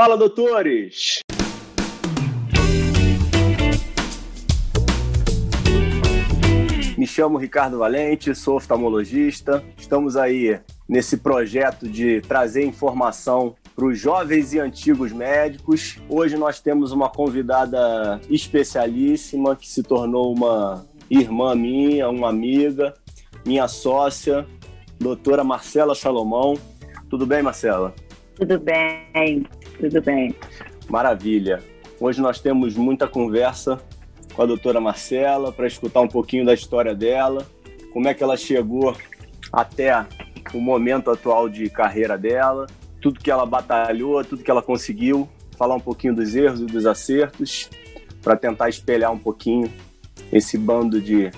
Fala, doutores! Me chamo Ricardo Valente, sou oftalmologista. Estamos aí nesse projeto de trazer informação para os jovens e antigos médicos. Hoje nós temos uma convidada especialíssima que se tornou uma irmã minha, uma amiga, minha sócia, doutora Marcela Salomão. Tudo bem, Marcela? Tudo bem, tudo bem. Maravilha. Hoje nós temos muita conversa com a doutora Marcela para escutar um pouquinho da história dela, como é que ela chegou até o momento atual de carreira dela tudo que ela batalhou, tudo que ela conseguiu, falar um pouquinho dos erros e dos acertos, para tentar espelhar um pouquinho esse bando de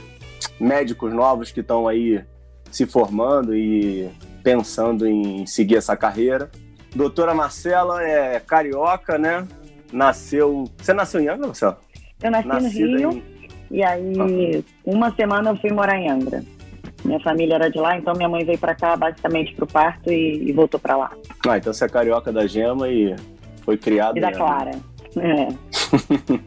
médicos novos que estão aí se formando e pensando em seguir essa carreira. Doutora Marcela é carioca, né? Nasceu. Você nasceu em Angra, Marcela? Eu nasci Nascida no Rio. Em... E aí, uma semana eu fui morar em Angra. Minha família era de lá, então minha mãe veio para cá basicamente pro parto e, e voltou para lá. Ah, então você é carioca da Gema e foi criado. E da Clara. É.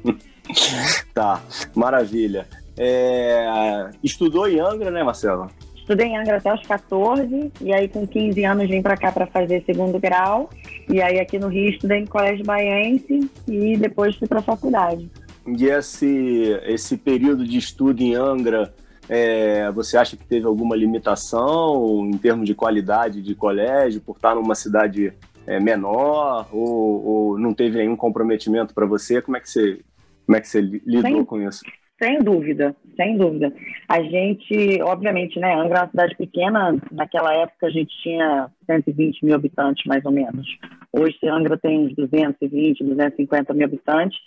tá, maravilha. É... Estudou em Angra, né, Marcela? Estudei em Angra até os 14, e aí com 15 anos vim para cá para fazer segundo grau. E aí aqui no Rio estudei em Colégio Baiense e depois fui para a faculdade. E esse, esse período de estudo em Angra é, você acha que teve alguma limitação em termos de qualidade de colégio por estar numa cidade é, menor ou, ou, não teve nenhum comprometimento para você? Como é que você, como é que você lidou sem, com isso? Sem dúvida, sem dúvida. A gente, obviamente, né, Angra é uma cidade pequena, naquela época a gente tinha 120 mil habitantes, mais ou menos. Hoje Angra tem uns 220, 250 mil habitantes.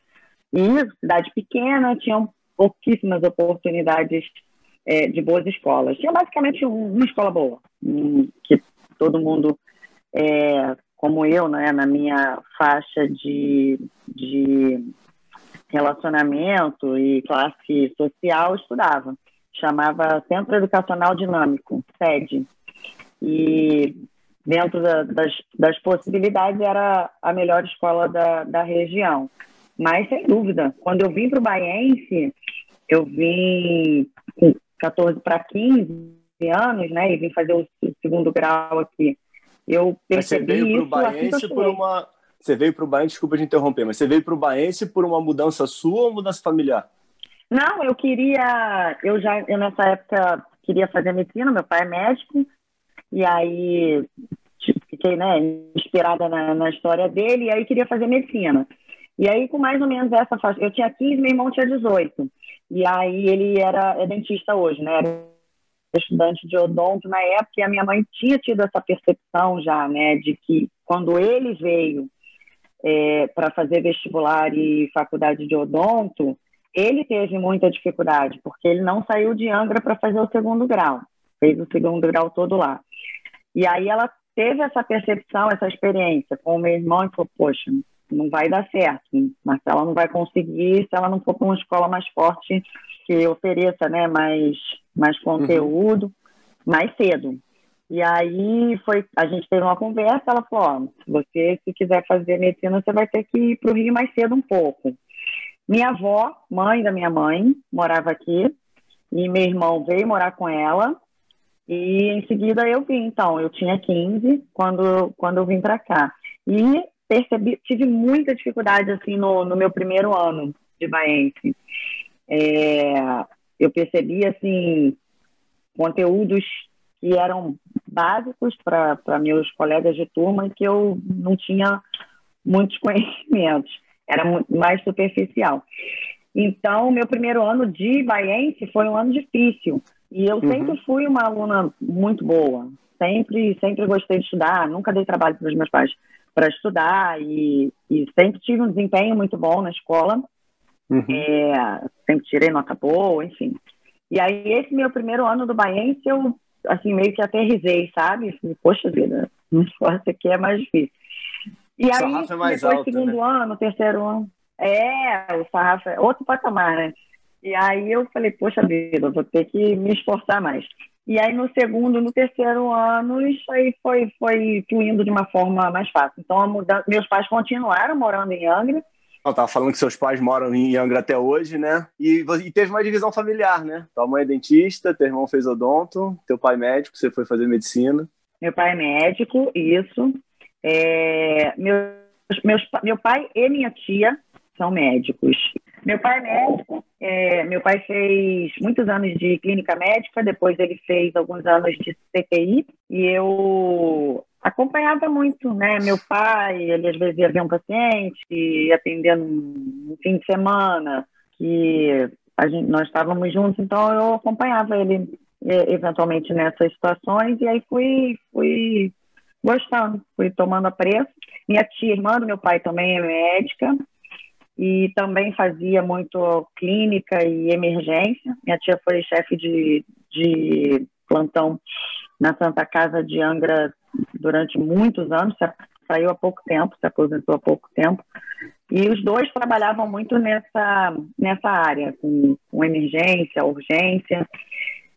E cidade pequena, tinham pouquíssimas oportunidades é, de boas escolas. Tinha basicamente uma escola boa, que todo mundo, é, como eu, né, na minha faixa de, de relacionamento e classe social, estudava. Chamava Centro Educacional Dinâmico, SED. E dentro da, das, das possibilidades era a melhor escola da, da região. Mas, sem dúvida, quando eu vim para o Baiense, eu vim 14 para 15 anos, né, e vim fazer o segundo grau aqui. Eu percebi mas você veio isso pro Baense por uma Você veio para o Baense, desculpa de interromper, mas você veio para o Baense por uma mudança sua ou mudança familiar? Não, eu queria, eu já, eu nessa época queria fazer medicina, meu pai é médico, e aí tipo, fiquei, né, inspirada na, na história dele, e aí queria fazer medicina. E aí, com mais ou menos essa faixa, eu tinha 15, meu irmão tinha 18. E aí ele era é dentista hoje, né? Era estudante de odonto na época e a minha mãe tinha tido essa percepção já, né, de que quando ele veio é, para fazer vestibular e faculdade de odonto, ele teve muita dificuldade, porque ele não saiu de Angra para fazer o segundo grau, fez o segundo grau todo lá. E aí ela teve essa percepção, essa experiência com o meu irmão e falou: Poxa, não vai dar certo. Marcela não vai conseguir se ela não for para uma escola mais forte que ofereça né, mais, mais conteúdo, uhum. mais cedo. E aí foi, a gente teve uma conversa, ela falou, se você se quiser fazer medicina, você vai ter que ir para o Rio mais cedo um pouco. Minha avó, mãe da minha mãe, morava aqui, e meu irmão veio morar com ela, e em seguida eu vim, então, eu tinha 15 quando, quando eu vim para cá. E percebi, tive muita dificuldade assim no, no meu primeiro ano de Baense. É, eu percebi assim conteúdos que eram básicos para meus colegas de turma e que eu não tinha muitos conhecimentos, era mais superficial. Então, meu primeiro ano de Baense foi um ano difícil. E eu uhum. sempre fui uma aluna muito boa. Sempre, sempre gostei de estudar, nunca dei trabalho para os meus pais para estudar e, e, sempre tive um desempenho muito bom na escola. Uhum. É, sempre tirei nota boa, enfim. E aí, esse meu primeiro ano do Baiense, eu, assim, meio que aterrisei, sabe? Falei, Poxa vida, o esforço aqui é mais difícil. E aí, é depois, segundo né? ano, terceiro ano, é, o sarrafo é outro patamar, né? E aí eu falei, poxa vida, vou ter que me esforçar mais. E aí no segundo, no terceiro ano, isso aí foi, foi fluindo de uma forma mais fácil. Então, mudança, meus pais continuaram morando em Angra. Eu tava falando que seus pais moram em Angra até hoje, né? E, e, teve uma divisão familiar, né? Tua mãe é dentista, teu irmão fez odonto, teu pai é médico, você foi fazer medicina. Meu pai é médico, isso. É, meus, meus, meu pai e minha tia são médicos. Meu pai é médico, é, meu pai fez muitos anos de clínica médica, depois ele fez alguns anos de CTI, e eu acompanhava muito, né? Meu pai, ele às vezes ia ver um paciente, atendendo um fim de semana, que gente, nós estávamos juntos, então eu acompanhava ele eventualmente nessas situações, e aí fui, fui gostando, fui tomando apreço. Minha tia, irmã do meu pai, também é médica, e também fazia muito clínica e emergência. Minha tia foi chefe de, de plantão na Santa Casa de Angra durante muitos anos, saiu há pouco tempo, se aposentou há pouco tempo. E os dois trabalhavam muito nessa, nessa área, com, com emergência, urgência.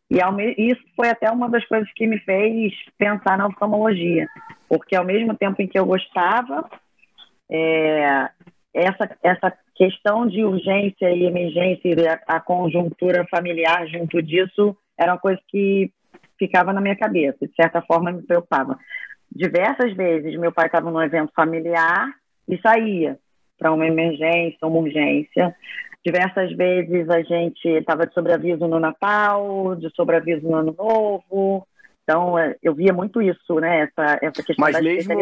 E ao, isso foi até uma das coisas que me fez pensar na oftalmologia, porque ao mesmo tempo em que eu gostava, é, essa, essa questão de urgência e emergência e a, a, conjuntura familiar junto disso era uma coisa que ficava na minha cabeça, de certa forma me preocupava. Diversas vezes meu pai estava num evento familiar e saía para uma emergência, uma urgência. Diversas vezes a gente estava de sobreaviso no Natal, de sobreaviso no Ano Novo. Então, é, eu via muito isso, né? Essa, essa questão Mas da mesmo,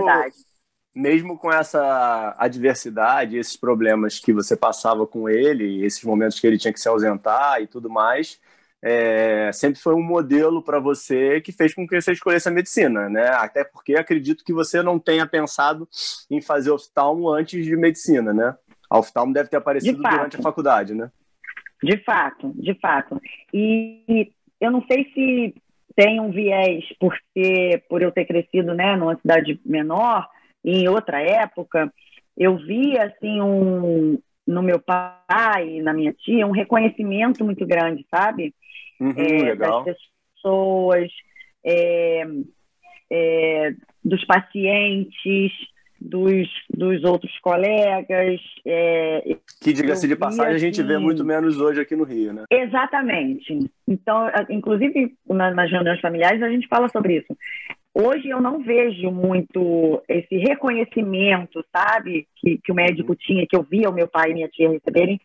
mesmo com essa adversidade, esses problemas que você passava com ele, esses momentos que ele tinha que se ausentar e tudo mais, é, sempre foi um modelo para você que fez com que você escolhesse a medicina, né? Até porque acredito que você não tenha pensado em fazer oftalmo antes de medicina, né? A oftalmo deve ter aparecido durante a faculdade, né? De fato, de fato. E eu não sei se tem um viés por ser, por eu ter crescido, né, numa cidade menor, em outra época, eu vi assim um no meu pai, na minha tia, um reconhecimento muito grande, sabe? Uhum, é, das pessoas, é, é, dos pacientes, dos, dos outros colegas. É, que, diga-se de passagem, a gente vê assim muito menos hoje aqui no Rio, né? Exatamente. Então, inclusive, nas reuniões familiares, a gente fala sobre isso. Hoje eu não vejo muito esse reconhecimento, sabe, que, que o médico uhum. tinha, que eu via o meu pai e minha tia receberem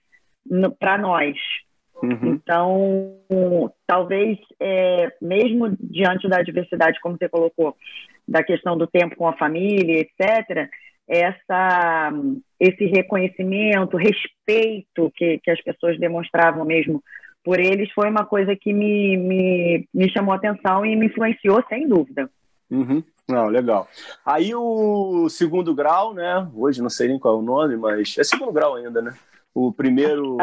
para nós. Uhum. Então, talvez, é, mesmo diante da diversidade, como você colocou, da questão do tempo com a família, etc., essa, esse reconhecimento, respeito que, que as pessoas demonstravam mesmo por eles foi uma coisa que me, me, me chamou a atenção e me influenciou, sem dúvida. Uhum. Não, legal. Aí o segundo grau, né? Hoje não sei nem qual é o nome, mas é segundo grau ainda, né? O primeiro.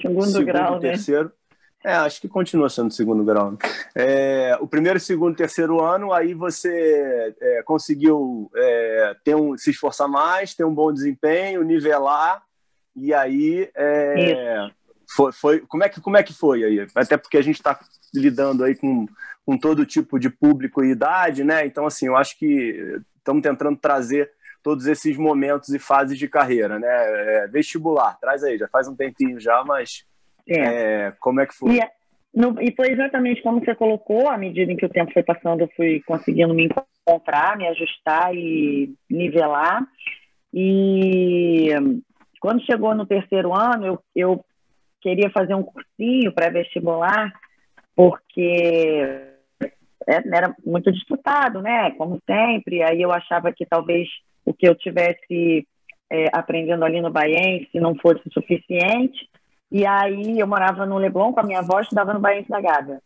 Segundo, segundo grau, né? terceiro. Né? É, acho que continua sendo segundo grau. Né? É, o primeiro, segundo, terceiro ano, aí você é, conseguiu é, ter um, se esforçar mais, ter um bom desempenho, nivelar, e aí é, foi, foi, como, é que, como é que foi aí? Até porque a gente está lidando aí com com todo tipo de público e idade, né? Então, assim, eu acho que estamos tentando trazer todos esses momentos e fases de carreira, né? É, vestibular, traz aí, já faz um tempinho já, mas é. É, como é que foi? E, é, no, e, foi exatamente como você colocou, à medida em que o tempo foi passando, eu fui conseguindo me encontrar, me ajustar e nivelar. E quando chegou no terceiro ano, eu, eu queria fazer um cursinho pré-vestibular, porque é, era muito disputado, né? Como sempre. Aí eu achava que talvez o que eu tivesse é, aprendendo ali no Baiense não fosse suficiente. E aí eu morava no Leblon com a minha avó, estudava no Baiense da Gávea.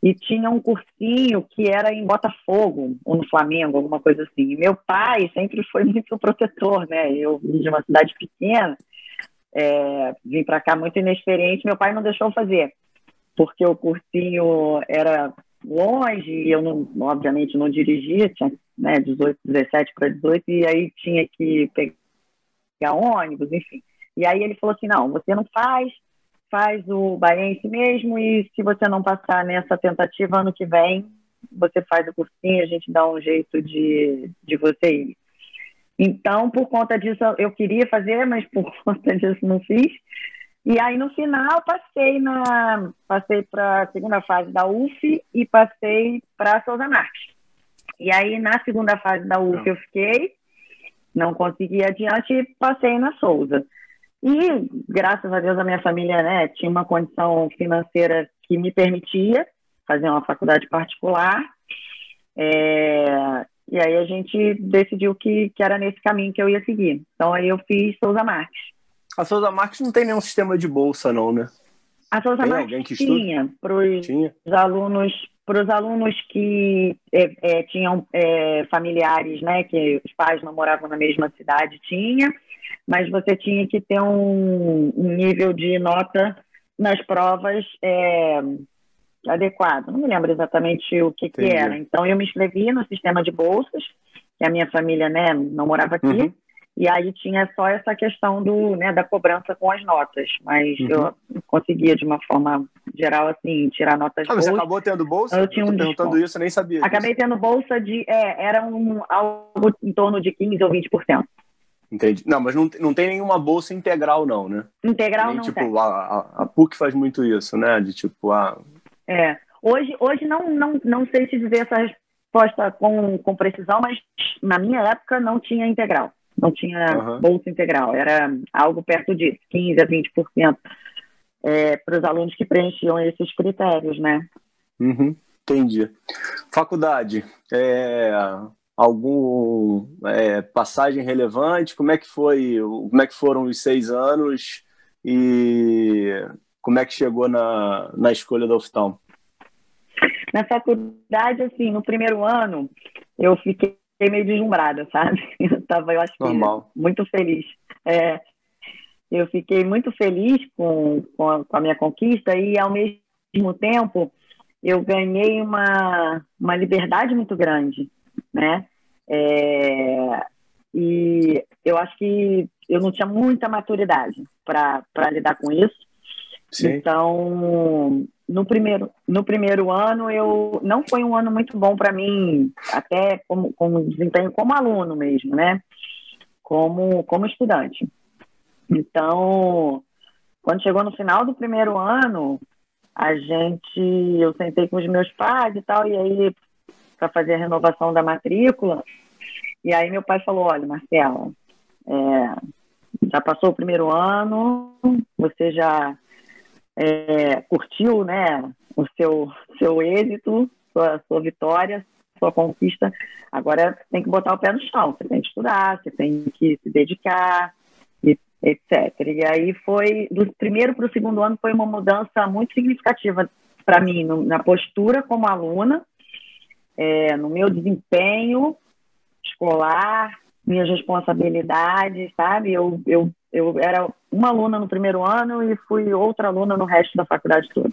E tinha um cursinho que era em Botafogo, ou no Flamengo, alguma coisa assim. E meu pai sempre foi muito protetor, né? Eu vim de uma cidade pequena, é, vim para cá muito inexperiente, meu pai não deixou fazer, porque o cursinho era longe, e eu, não, obviamente, não dirigia, tinha né, 18, 17 para 18, e aí tinha que pegar ônibus, enfim. E aí ele falou assim: não, você não faz, faz o Baiense mesmo e se você não passar nessa tentativa ano que vem, você faz o cursinho, a gente dá um jeito de, de você ir. Então, por conta disso, eu queria fazer, mas por conta disso não fiz. E aí, no final, passei na passei para a segunda fase da UF e passei para a Souza Marques. E aí, na segunda fase da UF, eu fiquei, não consegui adiante e passei na Souza. E, graças a Deus, a minha família né, tinha uma condição financeira que me permitia fazer uma faculdade particular. É, e aí a gente decidiu que, que era nesse caminho que eu ia seguir. Então aí eu fiz Souza Marques. A Souza Marques não tem nenhum sistema de bolsa, não, né? A Souza tem Marques que tinha para os alunos para os alunos que é, é, tinham é, familiares, né, que os pais não moravam na mesma cidade, tinha, mas você tinha que ter um, um nível de nota nas provas é, adequado. Não me lembro exatamente o que, que era. Então, eu me inscrevi no sistema de bolsas, que a minha família né, não morava aqui. Uhum. E aí tinha só essa questão do, né, da cobrança com as notas. Mas uhum. eu conseguia, de uma forma geral, assim, tirar notas ah, Você acabou tendo bolsa? Eu tinha um perguntando desconto. isso, eu nem sabia. Acabei disso. tendo bolsa de. É, era um, algo em torno de 15% ou 20%. Entendi. Não, mas não, não tem nenhuma bolsa integral, não, né? Integral Nem, não tipo, tem. A, a, a PUC faz muito isso, né? De tipo, a... É. Hoje, hoje não, não, não sei te dizer essa resposta com, com precisão, mas na minha época não tinha integral. Não tinha uhum. bolsa integral. Era algo perto disso, 15% a 20% é, para os alunos que preenchiam esses critérios, né? Uhum. Entendi. Faculdade, é, algum é, passagem relevante? Como é que foi? Como é que foram os seis anos e como é que chegou na, na escolha da UFTAM? Na faculdade, assim, no primeiro ano, eu fiquei meio deslumbrada, sabe? Eu estava, eu acho que, Normal. muito feliz. É, eu fiquei muito feliz com, com a, com, a, minha conquista e, ao mesmo tempo, eu ganhei uma, uma liberdade muito grande, né? É, e eu acho que eu não tinha muita maturidade para lidar com isso. Sim. Então, no primeiro, no primeiro ano, eu não foi um ano muito bom para mim, até como, como desempenho como aluno mesmo, né? Como, como estudante. Então, quando chegou no final do primeiro ano, a gente, eu sentei com os meus pais e tal, e aí para fazer a renovação da matrícula. E aí meu pai falou: olha, Marcela, é, já passou o primeiro ano, você já é, curtiu, né, o seu seu êxito, sua, sua vitória, sua conquista. Agora tem que botar o pé no chão. Você tem que estudar, você tem que se dedicar, etc. E aí foi do primeiro para o segundo ano foi uma mudança muito significativa para mim no, na postura como aluna é, no meu desempenho escolar, minhas responsabilidades, sabe? Eu, eu, eu era uma aluna no primeiro ano e fui outra aluna no resto da faculdade toda.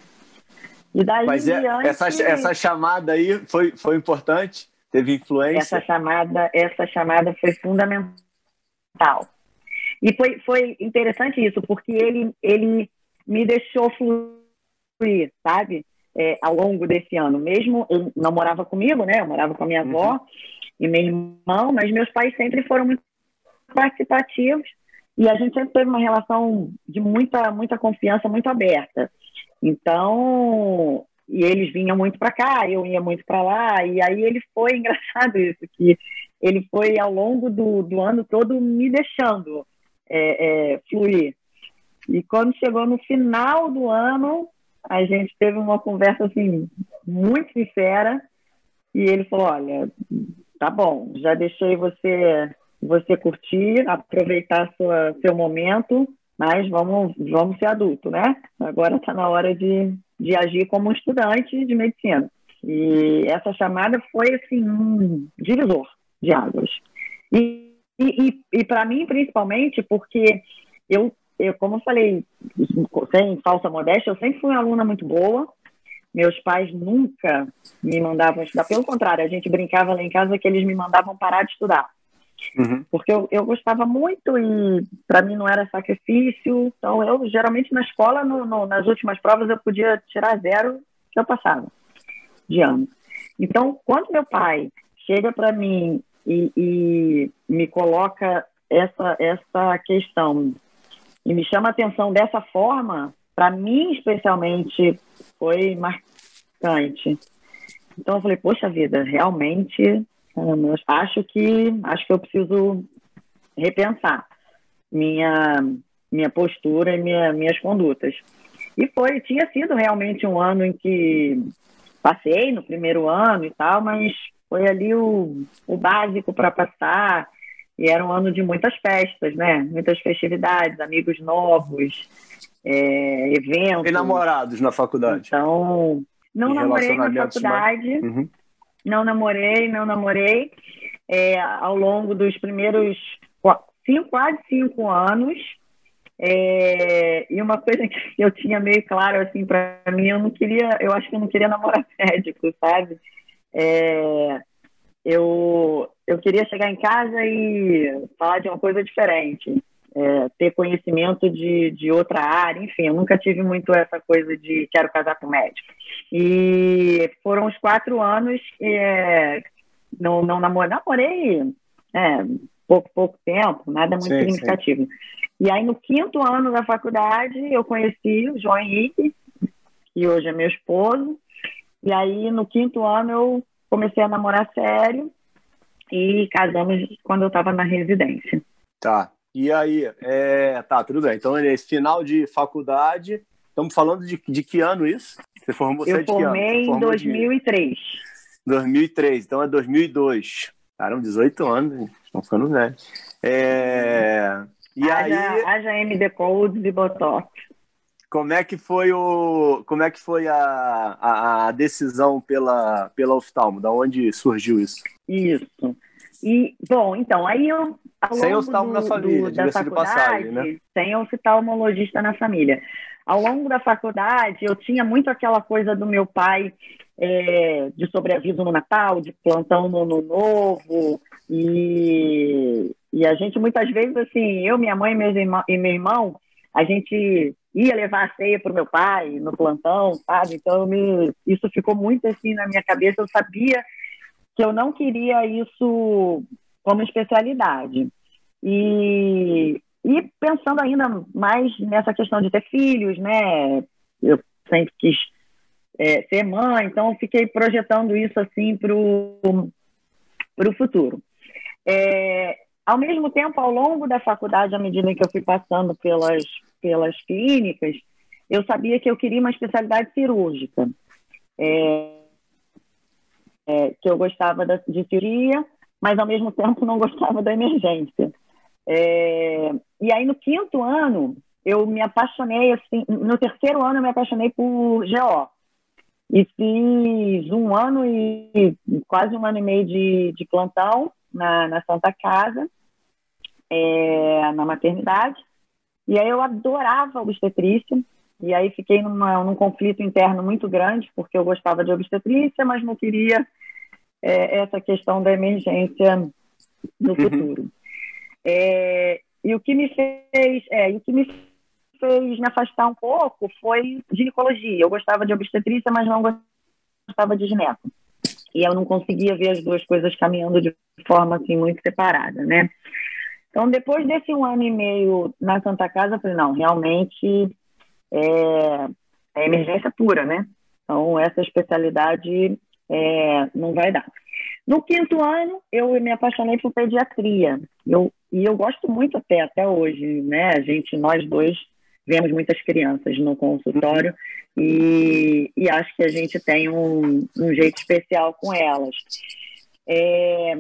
E daí Mas é, essa, essa chamada aí foi, foi importante? Teve influência? Essa chamada, essa chamada foi fundamental. E foi, foi interessante isso, porque ele, ele me deixou fluir, sabe? é, ao longo desse ano. Mesmo eu não morava comigo, né? Eu morava com a minha avó uhum. e meu irmão, mas meus pais sempre foram muito participativos e a gente sempre teve uma relação de muita muita confiança, muito aberta. Então, e eles vinham muito para cá, eu ia muito para lá, e aí ele foi engraçado isso que ele foi ao longo do, do ano todo me deixando é, é, fluir. E quando chegou no final do ano, a gente teve uma conversa assim muito sincera e ele falou: olha, tá bom, já deixei você você curtir, aproveitar sua, seu momento, mas vamos vamos ser adulto, né? Agora está na hora de, de agir como estudante de medicina. E essa chamada foi assim um divisor de águas. E, e, e para mim, principalmente, porque eu eu, como eu falei, sem falsa modéstia, eu sempre fui uma aluna muito boa. Meus pais nunca me mandavam estudar. Pelo contrário, a gente brincava lá em casa que eles me mandavam parar de estudar. Uhum. Porque eu, eu gostava muito e para mim não era sacrifício. Então, eu geralmente na escola, no, no, nas últimas provas, eu podia tirar zero que eu passava de ano. Então, quando meu pai chega para mim e, e, me coloca essa, essa questão e me chama a atenção dessa forma, para mim especialmente foi marcante. Então eu falei, poxa vida, realmente acho que acho que eu preciso repensar minha minha postura e minha, minhas condutas. E foi, tinha sido realmente um ano em que passei no primeiro ano e tal, mas foi ali o, o básico para passar. E era um ano de muitas festas, né? Muitas festividades, amigos novos, é, eventos. E namorados na faculdade? Então, não namorei na faculdade. Uhum. Não namorei, não namorei. É, ao longo dos primeiros cinco, quase cinco anos. É, e uma coisa que eu tinha meio claro assim para mim, eu não queria, eu acho que eu não queria namorar médico, sabe? É, eu, eu queria chegar em casa e falar de uma coisa diferente, é, ter conhecimento de, de outra área, enfim, eu nunca tive muito essa coisa de quero casar com médico. E foram os quatro anos, é, não, não namorei, namorei é, pouco, pouco tempo, nada muito sim, significativo. Sim. E aí, no quinto ano da faculdade, eu conheci o João Henrique, que hoje é meu esposo, e aí, no quinto ano, eu comecei a namorar sério e casamos quando eu estava na residência. Tá. E aí, é... tá, tudo bem. Então, esse final de faculdade, estamos falando de, de que ano isso? Você formou Eu formei em 2003. De... 2003, então é 2002. Caramba, 18 anos, estão ficando velhos. É... E haja, aí... haja MD Codes e Botox. Como é que foi o, como é que foi a, a, a decisão pela, pela oftalmo? Da onde surgiu isso? Isso. E, bom, então, aí eu. Sem oftalmo do, na família, do, da faculdade, passagem, né? Sem oftalmologista na família. Ao longo da faculdade, eu tinha muito aquela coisa do meu pai é, de sobreaviso no Natal, de plantão no Ano Novo, e, e a gente muitas vezes, assim, eu, minha mãe e meu irmão, a gente ia levar a ceia para o meu pai no plantão, sabe? Então, me, isso ficou muito assim na minha cabeça. Eu sabia que eu não queria isso como especialidade. E, e pensando ainda mais nessa questão de ter filhos, né? Eu sempre quis é, ser mãe, então fiquei projetando isso assim para o futuro. É, ao mesmo tempo, ao longo da faculdade, à medida que eu fui passando pelas pelas clínicas, eu sabia que eu queria uma especialidade cirúrgica. É, é, que eu gostava da, de cirurgia, mas ao mesmo tempo não gostava da emergência. É, e aí no quinto ano eu me apaixonei assim, no terceiro ano eu me apaixonei por GO e fiz um ano e quase um ano e meio de, de plantão na, na Santa Casa, é, na maternidade. E aí eu adorava obstetrícia, e aí fiquei numa, num conflito interno muito grande, porque eu gostava de obstetrícia, mas não queria é, essa questão da emergência no uhum. futuro. É, e o que me fez, é, o que me fez me afastar um pouco foi ginecologia. Eu gostava de obstetrícia, mas não gostava de gineco. E eu não conseguia ver as duas coisas caminhando de forma assim muito separada, né? Então, depois desse um ano e meio na Santa Casa, eu falei, não, realmente é, é emergência pura, né? Então, essa especialidade é, não vai dar. No quinto ano, eu me apaixonei por pediatria. Eu, e eu gosto muito até, até hoje, né? A gente, nós dois, vemos muitas crianças no consultório e, e acho que a gente tem um, um jeito especial com elas. É,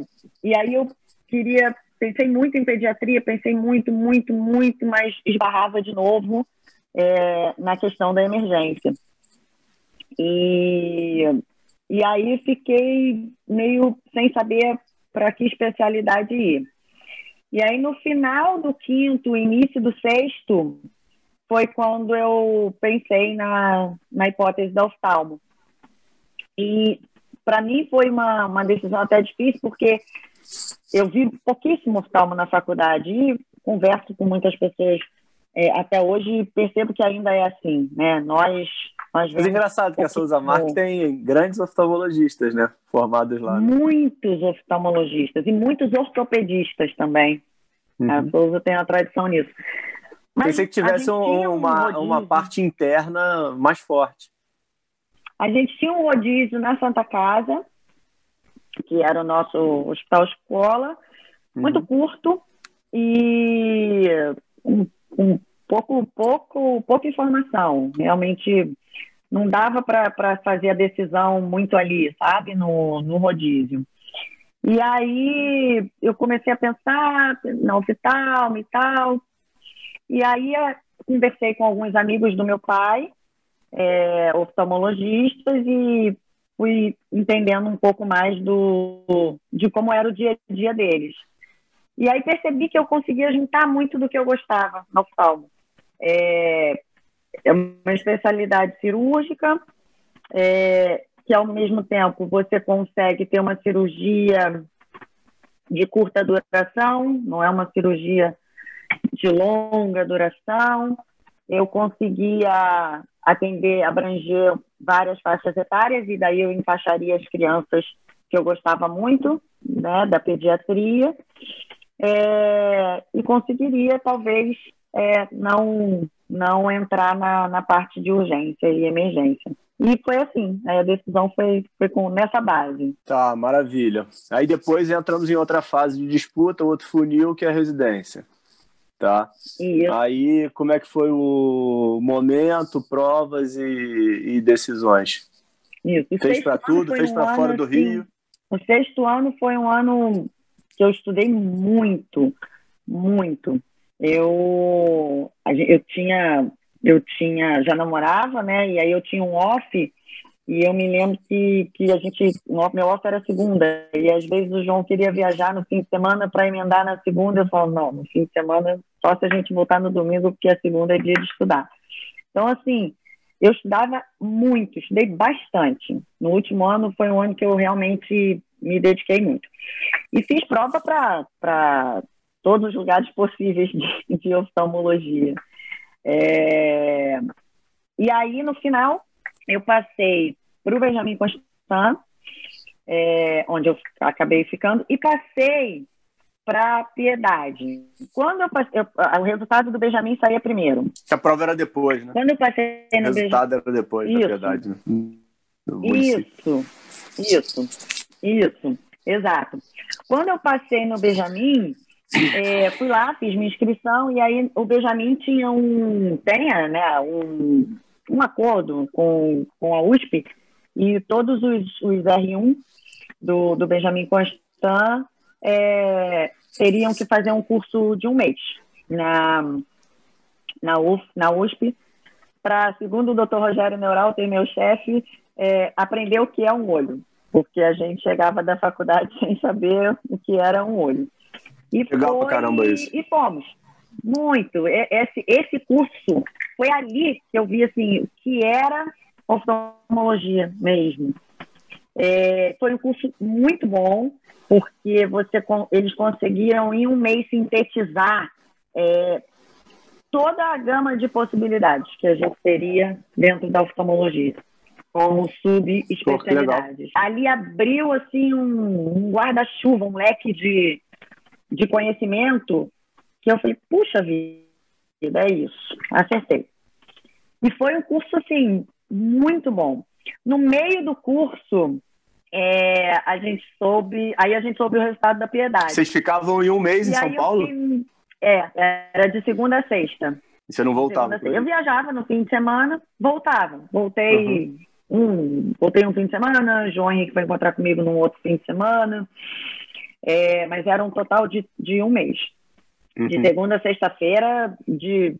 e aí eu queria pensei muito em pediatria, pensei muito, muito, muito, mas esbarrava de novo é, na questão da emergência. E, e aí fiquei meio sem saber para que especialidade ir. E aí, no final do quinto, início do sexto, foi quando eu pensei na, na hipótese da oftalmo. E para mim foi uma, uma decisão até difícil, porque eu vi pouquíssimo oftalmo na faculdade e converso com muitas pessoas é, até hoje percebo que ainda é assim, né? Nós, nós Mas é engraçado que a Souza Marques tem grandes oftalmologistas, né? Formados lá. Né? Muitos oftalmologistas e muitos ortopedistas também. Uhum. A Souza tem uma tradição nisso. Mas Pensei que tivesse um, uma, uma parte interna mais forte. A gente tinha um rodízio na Santa Casa, que era o nosso hospital escola, muito uhum. curto e um, um pouco, pouco, pouca informação. Realmente não dava para fazer a decisão muito ali, sabe, no, no rodízio. E aí eu comecei a pensar na oftalmo e tal. E aí conversei com alguns amigos do meu pai, é, oftalmologistas, e fui entendendo um pouco mais do, de como era o dia a dia deles. E aí percebi que eu conseguia juntar muito do que eu gostava no oftalmo. É, é uma especialidade cirúrgica, é, que ao mesmo tempo você consegue ter uma cirurgia de curta duração, não é uma cirurgia de longa duração. Eu conseguia atender, abranger várias faixas etárias, e daí eu encaixaria as crianças que eu gostava muito, né, da pediatria, é, e conseguiria, talvez, é, não, não entrar na, na parte de urgência e emergência. E foi assim, a decisão foi, foi com, nessa base. Tá, maravilha. Aí depois entramos em outra fase de disputa, outro funil, que é a residência. Tá? Isso. Aí, como é que foi o momento, provas e, e decisões? Isso. fez para tudo, fez um para fora do assim, Rio? O sexto ano foi um ano que eu estudei muito, muito. Eu, eu tinha, eu tinha, já namorava, né? E aí eu tinha um off e eu me lembro que, que a gente, meu off era segunda, e às vezes o João queria viajar no fim de semana para emendar na segunda. Eu falo, não, no fim de semana só se a gente voltar no domingo, porque a segunda é dia de estudar. Então, assim, eu estudava muito, estudei bastante. No último ano foi um ano que eu realmente me dediquei muito. E fiz prova para todos os lugares possíveis de, de oftalmologia. É... E aí, no final, eu passei para o Benjamin Constant, é, onde eu acabei ficando, e passei para Piedade. Quando eu passei, eu, o resultado do Benjamin saía primeiro. A prova era depois, né? Quando eu passei no Benjamin. O resultado era depois isso. da Piedade. Né? Isso, isso, isso, exato. Quando eu passei no Benjamin, é, fui lá, fiz minha inscrição e aí o Benjamin tinha um, tem, né, um, um acordo com, com a USP e todos os, os R1 do, do Benjamin Constant é, teriam que fazer um curso de um mês na, na, UF, na USP para, segundo o Dr. Rogério Neural, tem meu chefe, é, aprender o que é um olho, porque a gente chegava da faculdade sem saber o que era um olho. E Legal foi, pra caramba isso. E fomos. Muito. Esse, esse curso foi ali que eu vi assim, o que era oftalmologia mesmo. É, foi um curso muito bom, porque você, eles conseguiram em um mês sintetizar é, toda a gama de possibilidades que a gente teria dentro da oftalmologia, como subespecialidades. Ali abriu assim um, um guarda-chuva, um leque de, de conhecimento que eu falei, puxa vida, é isso, acertei. E foi um curso, assim, muito bom. No meio do curso, é, a gente soube, aí a gente soube o resultado da piedade. Vocês ficavam em um mês e em São Paulo? É, era de segunda a sexta. E você não voltava? Eu viajava no fim de semana, voltava. Voltei uhum. Um, voltei um fim de semana, João Henrique foi encontrar comigo num outro fim de semana. É, mas era um total de, de um mês. Uhum. De segunda a sexta-feira, de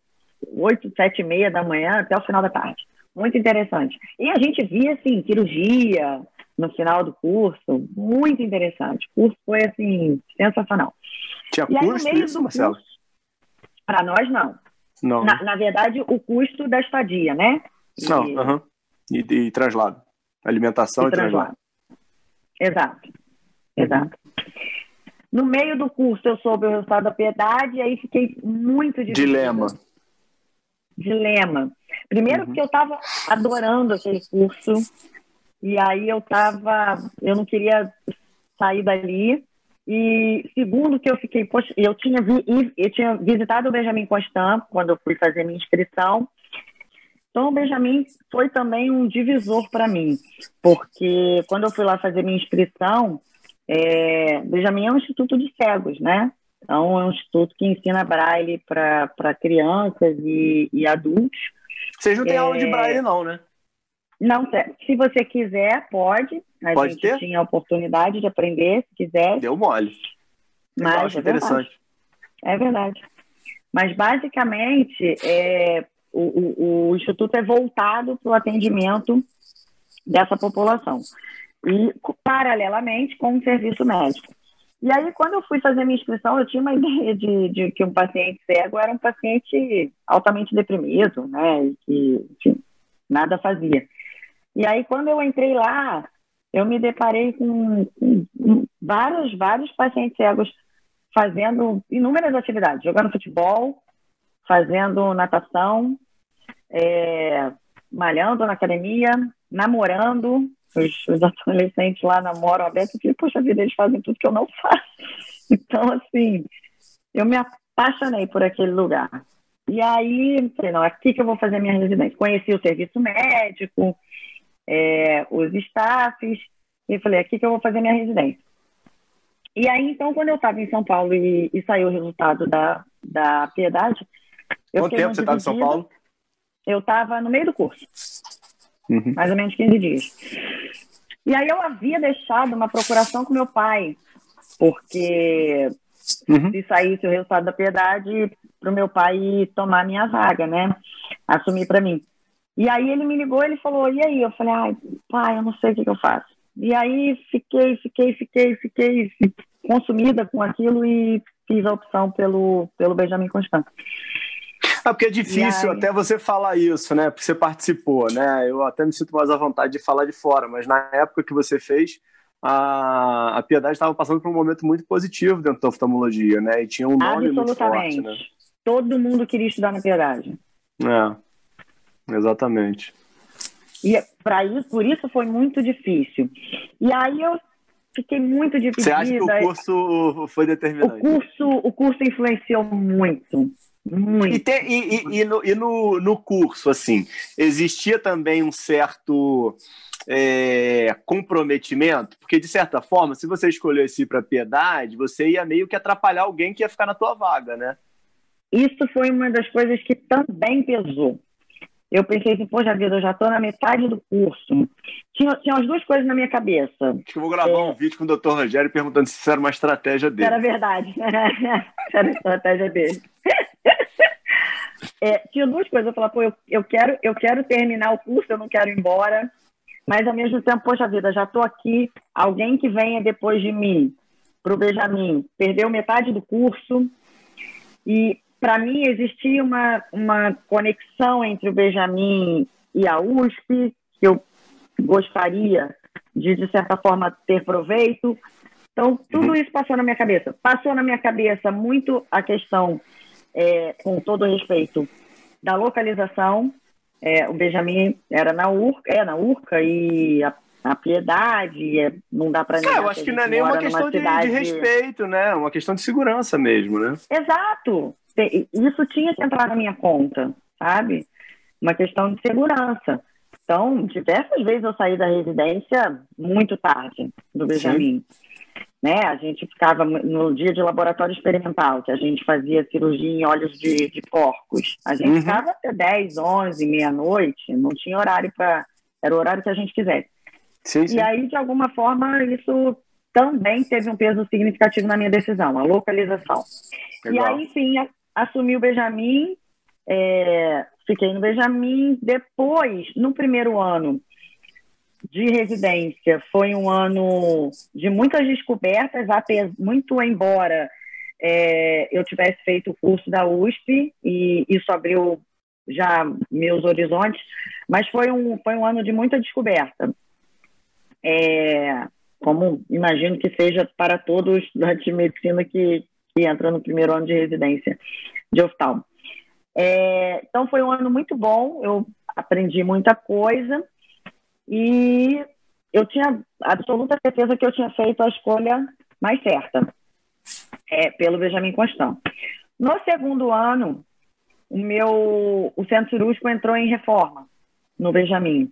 oito, sete e meia da manhã até o final da tarde. Muito interessante. E a gente via, assim, cirurgia, no final do curso, muito interessante. O curso foi, assim, sensacional. Tinha e custo aí, isso, Marcelo? Para nós, não. Não. Na, na, verdade, o custo da estadia, né? Não, uh -huh. E, e, traslado. Alimentação e, e traslado. traslado. Exato. Exato. No meio do curso eu soube o resultado da piedade e aí fiquei muito dividida. Dilema. Dilema. Primeiro uhum. porque eu estava adorando aquele curso e aí eu tava, eu não queria sair dali. E segundo que eu fiquei, poxa, eu tinha, vi, eu tinha visitado o Benjamin Constant quando eu fui fazer minha inscrição. Então, o Benjamin foi também um divisor para mim, porque quando eu fui lá fazer minha inscrição, é, Benjamin é um instituto de cegos, né? Então, é um instituto que ensina braille para crianças e, e, adultos. Vocês não têm é... aula de braille, não, né? Não, se você quiser, pode. A pode gente ter? tinha a oportunidade de aprender, se quiser. Deu mole. Mas Eu acho é interessante. Verdade. É verdade. Mas, basicamente, é, o, o, o Instituto é voltado para o atendimento dessa população. E, paralelamente, com o serviço médico. E aí, quando eu fui fazer minha inscrição, eu tinha uma ideia de, de que um paciente cego era um paciente altamente deprimido, né? E que, enfim, nada fazia. E aí, quando eu entrei lá, eu me deparei com, com vários, vários pacientes cegos fazendo inúmeras atividades, jogando futebol, fazendo natação, é, malhando na academia, namorando. Os, os adolescentes lá namoram aberto. Eu falei, poxa vida, eles fazem tudo que eu não faço. Então, assim, eu me apaixonei por aquele lugar. E aí, falei, não, aqui que eu vou fazer minha residência. Conheci o serviço médico, é, os staffs, e falei, aqui que eu vou fazer minha residência. E aí, então, quando eu estava em São Paulo e, e, saiu o resultado da, da Piedade... Quanto tempo você estava em São Paulo? Eu estava no meio do curso. Uhum. Mais ou menos 15 dias. E aí eu havia deixado uma procuração com meu pai, porque uhum. se saísse o resultado da piedade, para o meu pai tomar minha vaga, né? Assumir para mim. E aí ele me ligou, ele falou, e aí? Eu falei, ai, pai, eu não sei o que, que eu faço. E aí fiquei, fiquei, fiquei, fiquei consumida com aquilo e fiz a opção pelo, pelo Benjamin Constant. Ah, porque é difícil aí... até você falar isso, né? Porque você participou, né? Eu até me sinto mais à vontade de falar de fora, mas na época que você fez, a, a Piedade estava passando por um momento muito positivo dentro da oftalmologia, né? E tinha um nome muito forte, né? Todo mundo queria estudar na Piedade. É, exatamente. E para isso, por isso foi muito difícil. E aí eu fiquei muito dividida. Você acha que o curso foi determinante? O curso, o curso influenciou muito. Muito. E, e, e, e, no, e no, no curso, assim, existia também um certo é, comprometimento? Porque, de certa forma, se você escolhesse ir para piedade, você ia meio que atrapalhar alguém que ia ficar na tua vaga, né? Isso foi uma das coisas que também pesou. Eu pensei assim, poxa vida, eu já estou na metade do curso. Tinha, tinha as duas coisas na minha cabeça. Acho que eu vou gravar é... um vídeo com o Dr. Rogério perguntando se isso era uma estratégia dele. Era verdade. era a estratégia dele. É, tinha duas coisas. Eu falava, pô, eu, eu, quero, eu quero terminar o curso, eu não quero ir embora. Mas, ao mesmo tempo, poxa vida, já estou aqui. Alguém que venha depois de mim, para o Benjamin, perdeu metade do curso. E, para mim, existia uma, uma conexão entre o Benjamin e a USP, que eu gostaria de, de certa forma, ter proveito. Então, tudo uhum. isso passou na minha cabeça. Passou na minha cabeça muito a questão é, com todo respeito, da localização. É, o Benjamin era na Urca, é na Urca e a, a Piedade, é, não dá para É, eu acho que, não é nem uma questão de, cidade... de, respeito, né? Uma questão de segurança mesmo, né? Exato. Isso tinha que entrar na minha conta, sabe? Uma questão de segurança. Então, diversas vezes eu saí da residência muito tarde do Benjamin. Sim né? A gente ficava no dia de laboratório experimental, que a gente fazia cirurgia em olhos de, de porcos. A gente uhum. ficava até 10, 11, meia-noite, não tinha horário para. Era o horário que a gente quisesse. Sim, sim. E aí, de alguma forma, isso também teve um peso significativo na minha decisão, a localização. Legal. E aí, sim, assumi o Benjamin, é, fiquei no Benjamin. Depois, no primeiro ano, de residência foi um ano de muitas descobertas, muito embora é, eu tivesse feito o curso da USP e isso abriu já meus horizontes, mas foi um, foi um ano de muita descoberta. É, como imagino que seja para todos os estudantes de medicina que, que entram no primeiro ano de residência de oftalmo. É, então foi um ano muito bom, eu aprendi muita coisa e eu tinha absoluta certeza que eu tinha feito a escolha mais certa é, pelo Benjamin Constant. No segundo ano, o meu o centro cirúrgico entrou em reforma no Benjamin.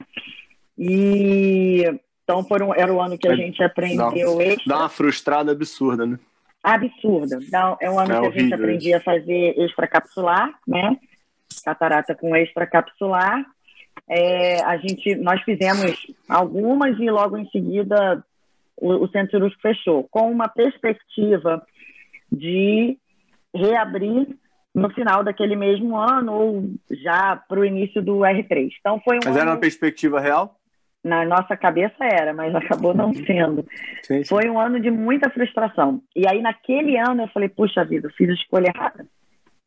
E então foram, era o ano que a gente aprendeu dá, extra. Dá uma frustrada absurda, né? Absurda. Dá, é um ano é que a gente aprendia a fazer extracapsular, né? Catarata com extracapsular. É, a gente, nós fizemos algumas e logo em seguida o, o centro cirúrgico fechou, com uma perspectiva de reabrir no final daquele mesmo ano ou já para o início do R3. Então foi um Mas ano... era uma perspectiva real? Na nossa cabeça era, mas acabou não sendo. Sim, sim. Foi um ano de muita frustração. E aí naquele ano eu falei, puxa vida, fiz a escolha errada.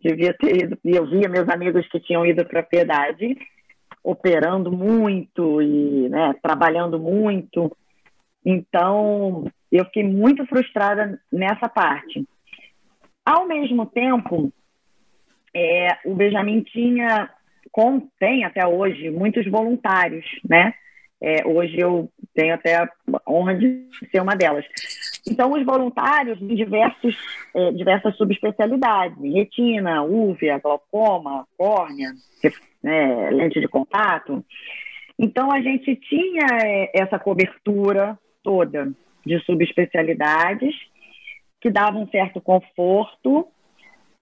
Devia ter ido. E eu via meus amigos que tinham ido para a piedade operando muito e né, trabalhando muito. Então, eu fiquei muito frustrada nessa parte. Ao mesmo tempo, é, o Benjamin tinha, tem até hoje, muitos voluntários, né? É, hoje eu tenho até a honra de ser uma delas. Então, os voluntários em diversos, é, diversas subespecialidades, retina, úvea, glaucoma, córnea, né, lente de contato. Então, a gente tinha é, essa cobertura toda de subespecialidades que davam um certo conforto,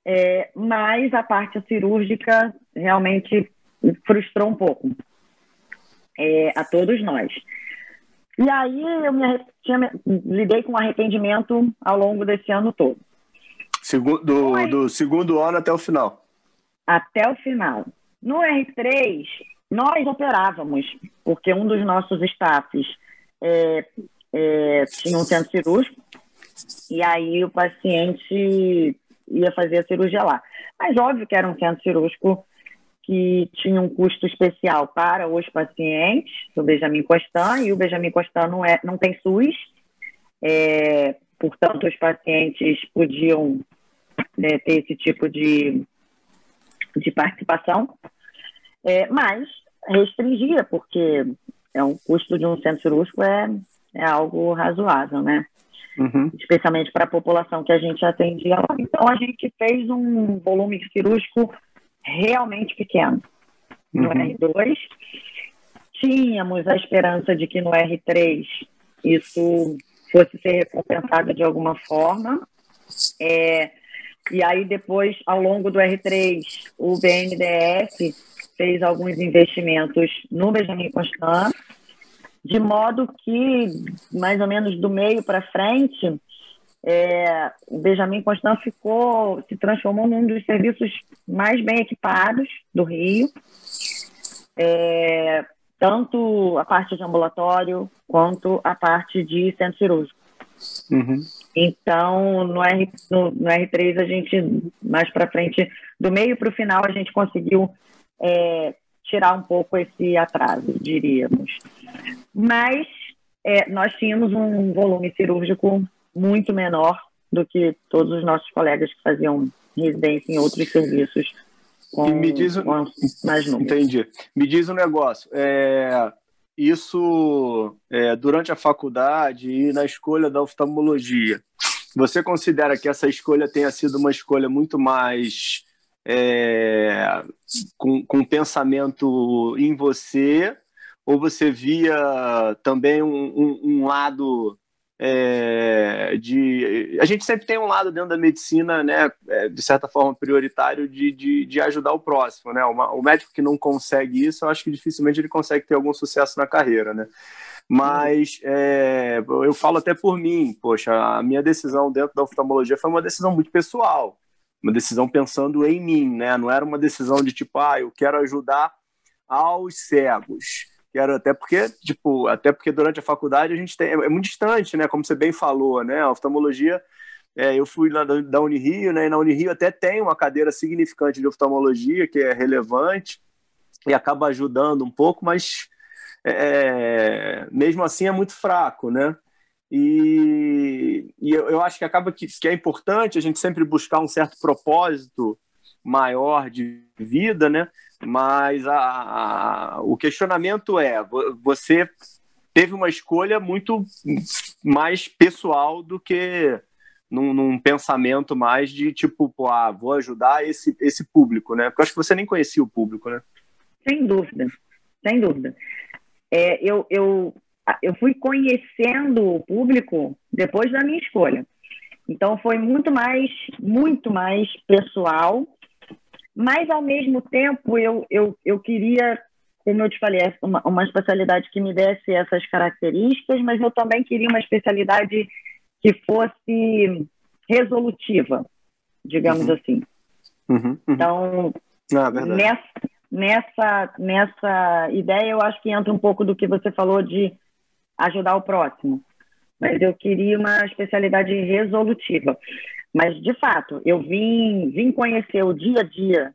é, mas a parte cirúrgica realmente frustrou um pouco é, a todos nós. E aí eu me, tinha, lidei com arrependimento ao longo desse ano todo. Segundo, do, do segundo ano até o final. Até o final. No R3, nós operávamos, porque um dos nossos staffs é, é, tinha um centro cirúrgico, e aí o paciente ia fazer a cirurgia lá. Mas óbvio que era um centro cirúrgico que tinha um custo especial para os pacientes do Benjamin Constant, e o Benjamin Constant não, é, não tem SUS, é, portanto, os pacientes podiam né, ter esse tipo de, de participação, é, mas restringia, porque é um custo de um centro cirúrgico é, é algo razoável, né? Uhum. Especialmente para a população que a gente atendia lá. Então, a gente fez um volume cirúrgico realmente pequeno. No uhum. R2, tínhamos a esperança de que no R3 isso fosse ser recompensado de alguma forma. É, e aí, depois, ao longo do R3, o BNDES fez alguns investimentos no Benjamin Constant, de modo que, mais ou menos do meio para frente, é, o Benjamin Constant ficou, se transformou num dos serviços mais bem equipados do Rio. É, tanto a parte de ambulatório quanto a parte de centro cirúrgico. Uhum. Então, no, R, no, no, R3, a gente, mais para frente, do meio para o final, a gente conseguiu é, tirar um pouco esse atraso, diríamos. Mas é, nós tínhamos um volume cirúrgico muito menor do que todos os nossos colegas que faziam residência em outros serviços com, me diz, com mais números. Entendi. Me diz um negócio. É, isso, é, durante a faculdade e na escolha da oftalmologia, você considera que essa escolha tenha sido uma escolha muito mais é, com, com pensamento em você, ou você via também um, um, um lado é, de a gente sempre tem um lado dentro da medicina, né, é, de certa forma prioritário de, de, de ajudar o próximo, né? Uma, o médico que não consegue isso, eu acho que dificilmente ele consegue ter algum sucesso na carreira, né? Mas é, eu falo até por mim, poxa, a minha decisão dentro da oftalmologia foi uma decisão muito pessoal, uma decisão pensando em mim, né? Não era uma decisão de tipo, ah, eu quero ajudar aos cegos quero até porque, tipo, até porque durante a faculdade a gente tem, é, muito distante, né? Como você bem falou, né? A oftalmologia, é, eu fui lá da, Unirio, né? E na Unirio até tem uma cadeira significante de oftalmologia que é relevante e acaba ajudando um pouco, mas é, mesmo assim é muito fraco, né? E, e eu, eu, acho que acaba que, que é importante a gente sempre buscar um certo propósito maior de vida, né? Mas a, a, o questionamento é: você teve uma escolha muito mais pessoal do que num, num, pensamento mais de tipo, pô, ah, vou ajudar esse, esse público, né? Porque eu acho que você nem conhecia o público, né? Sem dúvida, sem dúvida. É, eu, eu, eu fui conhecendo o público depois da minha escolha. Então foi muito mais, muito mais pessoal, mas ao mesmo tempo eu, eu, eu queria como eu te falei, uma, uma especialidade que me desse essas características, mas eu também queria uma especialidade que fosse resolutiva, digamos uhum. assim. Uhum, uhum. Então, ah, nessa, nessa, nessa ideia, eu acho que entra um pouco do que você falou de ajudar o próximo. Mas eu queria uma especialidade resolutiva. Mas, de fato, eu vim, vim conhecer o dia a dia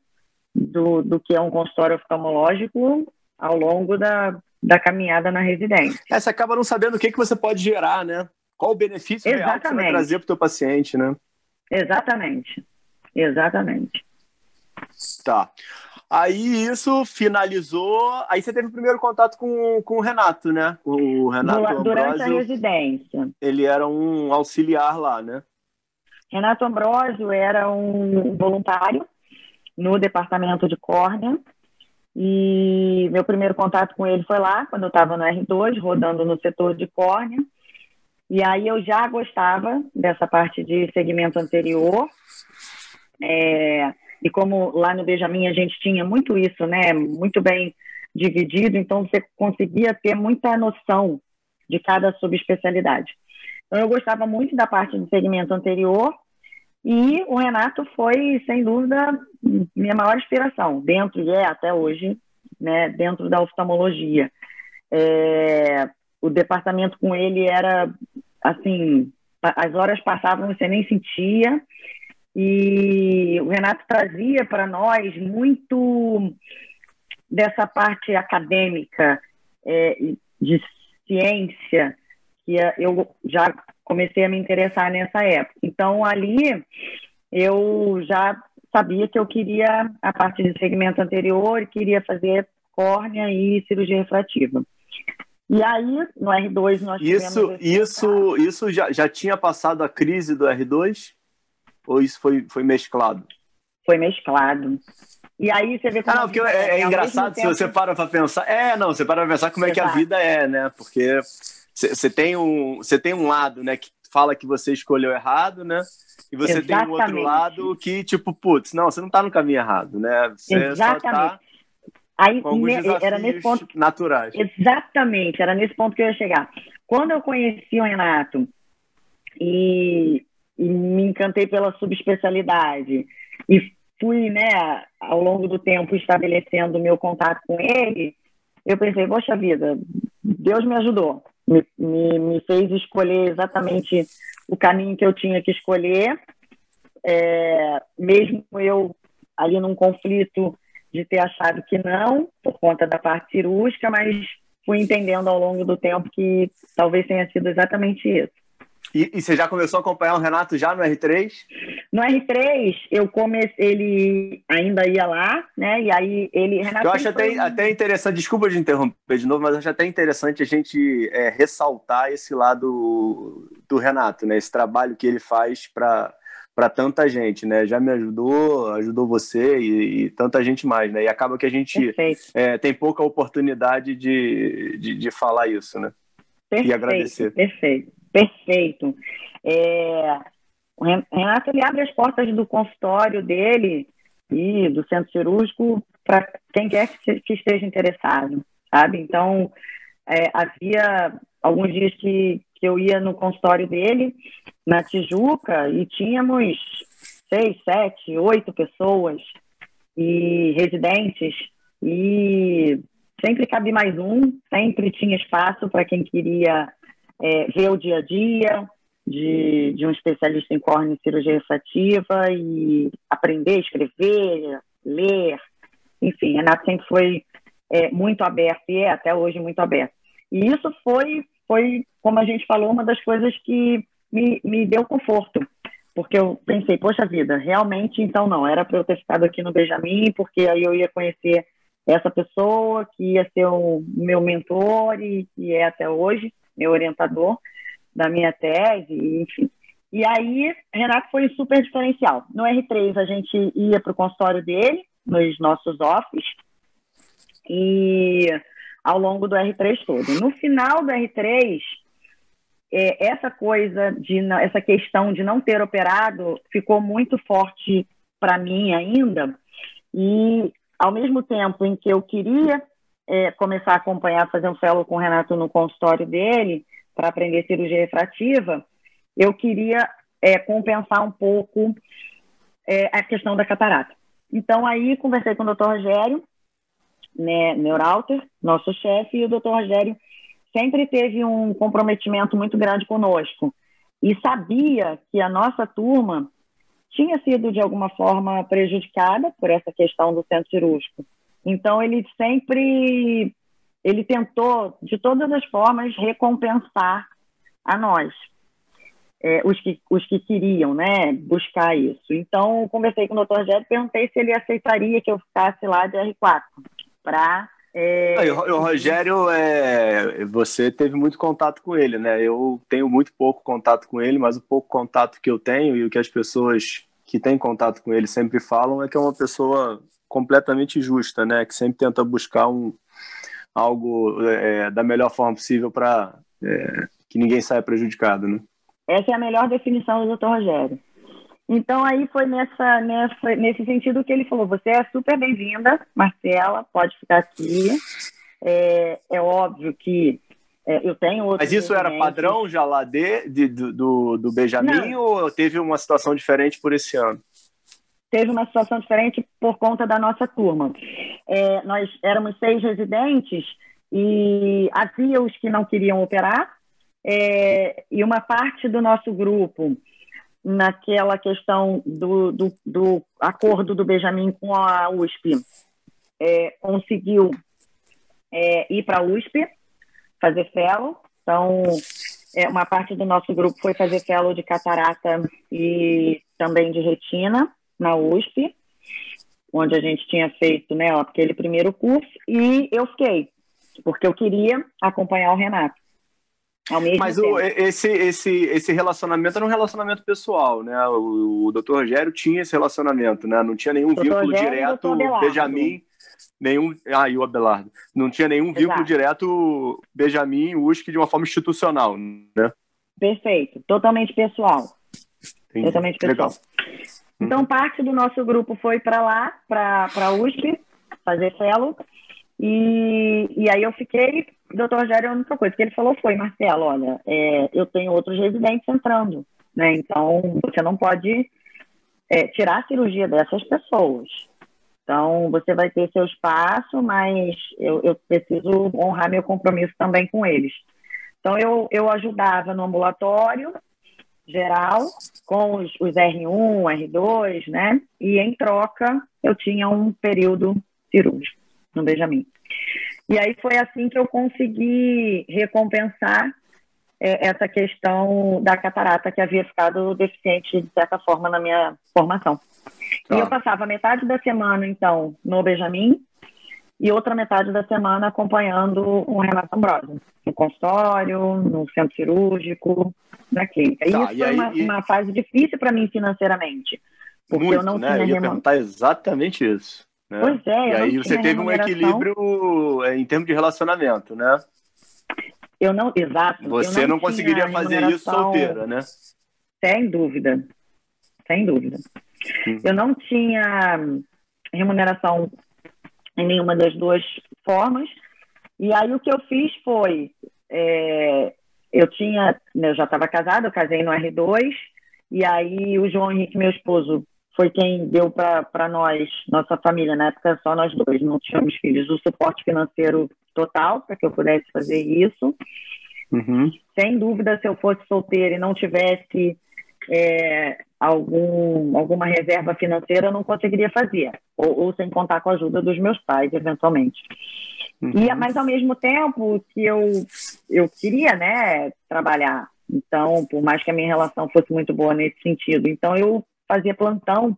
do, do que é um consultório oftalmológico ao longo da, da caminhada na residência. É, você acaba não sabendo o que, que você pode gerar, né? Qual o benefício Exatamente. real que você vai trazer para o teu paciente, né? Exatamente. Exatamente. Tá. Aí isso finalizou. Aí você teve o primeiro contato com, com o Renato, né? O Renato Durante Ambrosio, a residência. Ele era um auxiliar lá, né? Renato Ambrosio era um voluntário no departamento de córnea e meu primeiro contato com ele foi lá, quando eu estava no R2, rodando no setor de córnea. E aí eu já gostava dessa parte de segmento anterior. É, e como lá no Benjamin a gente tinha muito isso, né? Muito bem dividido, então você conseguia ter muita noção de cada subespecialidade. Então eu gostava muito da parte de segmento anterior e o Renato foi, sem dúvida, minha maior inspiração, dentro, e é até hoje, né, dentro da oftalmologia. É, o departamento com ele era, assim, as horas passavam, você nem sentia, e o Renato trazia para nós muito dessa parte acadêmica, é, de ciência, que eu já comecei a me interessar nessa época. Então, ali, eu já sabia que eu queria a parte de segmento anterior, queria fazer córnea e cirurgia refrativa. E aí, no R2, nós Isso, isso, isso já, já tinha passado a crise do R2? Ou isso foi, foi mesclado? Foi mesclado. E aí você vê como. Ah, não, porque é, é engraçado se você para para pensar. É, não, você para para pensar como é que a vida é, né? Porque você tem um você tem um lado, né, que fala que você escolheu errado, né? E você Exatamente. tem um outro lado que tipo, putz, não, você não está no caminho errado, né? Você Exatamente. Só tá Aí era nesse ponto naturais. Exatamente, era nesse ponto que eu ia chegar. Quando eu conheci o Renato e, e me encantei pela subespecialidade e fui, né, ao longo do tempo estabelecendo meu contato com ele, eu pensei, poxa vida, Deus me ajudou me, me, me fez escolher exatamente o caminho que eu tinha que escolher, é, mesmo eu ali num conflito de ter achado que não, por conta da parte cirúrgica, mas fui entendendo ao longo do tempo que talvez tenha sido exatamente isso. E, e, você já começou a acompanhar o Renato já no R3? No R3, eu comecei, ele ainda ia lá, né? E aí ele. Renato eu acho até, até interessante, desculpa de interromper de novo, mas acho até interessante a gente é, ressaltar esse lado do Renato, né? Esse trabalho que ele faz para para tanta gente, né? Já me ajudou, ajudou você e, e, tanta gente mais, né? E acaba que a gente é, tem pouca oportunidade de, de, de falar isso, né? Perfeito, e agradecer. Perfeito perfeito. É, o Renato ele abre as portas do consultório dele e do centro cirúrgico para quem quer que, esteja interessado, sabe? Então, é, havia alguns dias que, que eu ia no consultório dele, na Tijuca, e tínhamos seis, sete, oito pessoas e residentes, e sempre cabe mais um, sempre tinha espaço para quem queria é, ver o dia a dia de, de um especialista em córnea e cirurgia refrativa e aprender, escrever, ler. Enfim, a Renato sempre foi é, muito aberto e é até hoje muito aberto. E isso foi foi, como a gente falou, uma das coisas que me, me deu conforto. Porque eu pensei, poxa vida, realmente, então não, era para eu ter ficado aqui no Benjamin, porque aí eu ia conhecer essa pessoa que ia ser o meu mentor e que é até hoje meu orientador da minha tese, enfim. E aí, Renato foi super diferencial. No R3, a gente ia para o consultório dele, nos nossos offices, e ao longo do R3 todo. No final do R3, é, essa coisa, de essa questão de não ter operado ficou muito forte para mim ainda, e ao mesmo tempo em que eu queria é, começar a acompanhar, fazer um fellow com o Renato no consultório dele, para aprender cirurgia refrativa, eu queria é, compensar um pouco é, a questão da catarata. Então, aí conversei com o Dr. Rogério, né, Neuralter, nosso chefe, e o Dr. Rogério sempre teve um comprometimento muito grande conosco e sabia que a nossa turma tinha sido de alguma forma prejudicada por essa questão do centro cirúrgico. Então ele sempre ele tentou de todas as formas recompensar a nós é, os, que, os que queriam né, buscar isso. Então, conversei com o doutor Rogério e perguntei se ele aceitaria que eu ficasse lá de R4 para. É... o, Rogério, é, você teve muito contato com ele, né? Eu tenho muito pouco contato com ele, mas o pouco contato que eu tenho e o que as pessoas que têm contato com ele sempre falam é que é uma pessoa completamente justa, né? Que sempre tenta buscar um, algo é, da melhor forma possível para é, que ninguém saia prejudicado, né? Essa é a melhor definição do Dr. Rogério. Então, aí foi nessa, nessa, nesse sentido que ele falou: você é super bem-vinda, Marcela, pode ficar aqui. É, é óbvio que é, eu tenho outros. Mas isso era padrão já lá de, de do, do Benjamin Não. ou teve uma situação diferente por esse ano? Teve uma situação diferente por conta da nossa turma. É, nós éramos seis residentes e havia os que não queriam operar, é, e uma parte do nosso grupo naquela questão do, do, do acordo do Benjamin com a USP, é, conseguiu é, ir para a USP, fazer fellow. Então, é, uma parte do nosso grupo foi fazer fellow de catarata e também de retina na USP, onde a gente tinha feito né, aquele primeiro curso, e eu fiquei, porque eu queria acompanhar o Renato. Mas o, esse, esse, esse relacionamento era um relacionamento pessoal, né? O, o Dr. Rogério tinha esse relacionamento, né? Não tinha nenhum vínculo Rogério direto Benjamin, nenhum. Ah, e o Abelardo. Não tinha nenhum Exato. vínculo direto Benjamin e USC de uma forma institucional, né? Perfeito, totalmente pessoal. Entendi. Totalmente pessoal. Legal. Então, uhum. parte do nosso grupo foi para lá, para a USP, fazer fellow. E, e aí eu fiquei doutor Rogério, a única coisa que ele falou foi, Marcelo, olha, é, eu tenho outros residentes entrando, né? Então, você não pode é, tirar a cirurgia dessas pessoas. Então, você vai ter seu espaço, mas eu, eu preciso honrar meu compromisso também com eles. Então, eu, eu ajudava no ambulatório geral, com os, os R1, R2, né? E, em troca, eu tinha um período cirúrgico no Benjamin. E aí foi assim que eu consegui recompensar é, essa questão da catarata que havia ficado deficiente, de certa forma, na minha formação. E eu tá. passava metade da semana, então, no Benjamin e outra metade da semana acompanhando o Renato Ambrosio, no consultório, no centro cirúrgico, na clínica. Tá, isso foi aí, uma, e... uma, fase difícil para mim financeiramente, porque Muito, eu não né? tinha... Eu ia perguntar exatamente isso. Né? Pois é. E aí você teve um equilíbrio é, em termos de relacionamento, né? Eu não, exato. Você não, não conseguiria fazer isso solteira, né? Sem dúvida. Sem dúvida. Uhum. Eu não tinha remuneração em nenhuma das duas formas. E aí o que eu fiz foi, é, eu tinha, eu já estava casada, eu casei no R2, e aí o João Henrique, meu esposo, foi quem deu para nós, nossa família, na época só nós dois, não tínhamos filhos, o suporte financeiro total para que eu pudesse fazer isso. Uhum. Sem dúvida, se eu fosse solteira e não tivesse é, algum, alguma reserva financeira, eu não conseguiria fazer, ou, ou, sem contar com a ajuda dos meus pais, eventualmente. Uhum. E, mas, ao mesmo tempo que eu eu queria, né, trabalhar. Então, por mais que a minha relação fosse muito boa nesse sentido. Então, eu fazia plantão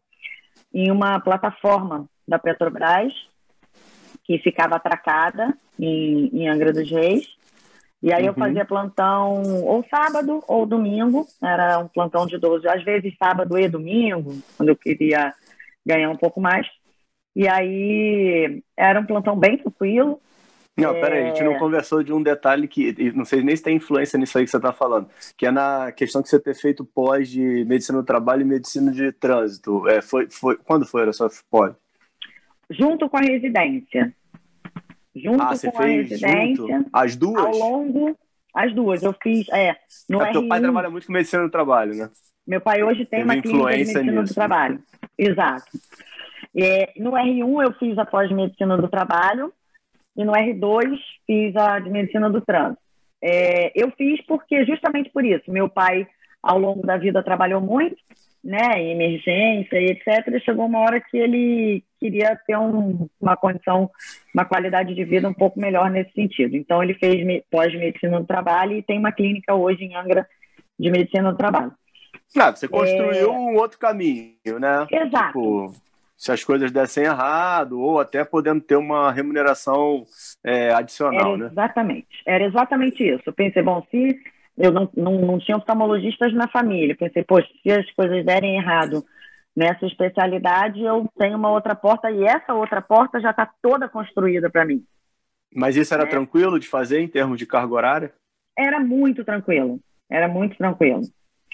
em uma plataforma da Petrobras, que ficava atracada em, em Angra dos Reis. E aí uhum. eu fazia plantão ou sábado ou domingo, era um plantão de 12, às vezes sábado e domingo, quando eu queria ganhar um pouco mais. E aí era um plantão bem tranquilo. Não, é... peraí, a gente não conversou de um detalhe que não sei nem se tem influência nisso aí que você está falando, que é na questão que você ter feito pós de medicina do trabalho e medicina de trânsito. É, foi, foi, quando foi a sua pós? Junto com a residência. Junto ah, com a residência. Junto? As duas? Ao longo. As duas, eu fiz. É, no é, Teu pai trabalha muito com medicina do trabalho, né? Meu pai hoje tem Teve uma clínica de medicina nisso. do trabalho. Exato. É, no R1 eu fiz a pós-medicina do trabalho e no R2 fiz a de medicina do trânsito. É, eu fiz porque justamente por isso. Meu pai, ao longo da vida, trabalhou muito, né, em emergência e etc. Chegou uma hora que ele queria ter um, uma condição, uma qualidade de vida um pouco melhor nesse sentido. Então ele fez pós-medicina do trabalho e tem uma clínica hoje em Angra de medicina do trabalho. Ah, você construiu é... um outro caminho, né? Exato. Tipo, se as coisas dessem errado, ou até podendo ter uma remuneração é, adicional, Era né? Exatamente. Era exatamente isso. Eu pensei, bom, se eu não, não, não tinha oftalmologistas na família, pensei, poxa, se as coisas derem errado nessa especialidade, eu tenho uma outra porta e essa outra porta já está toda construída para mim. Mas isso era é. tranquilo de fazer em termos de carga horária? Era muito tranquilo. Era muito tranquilo.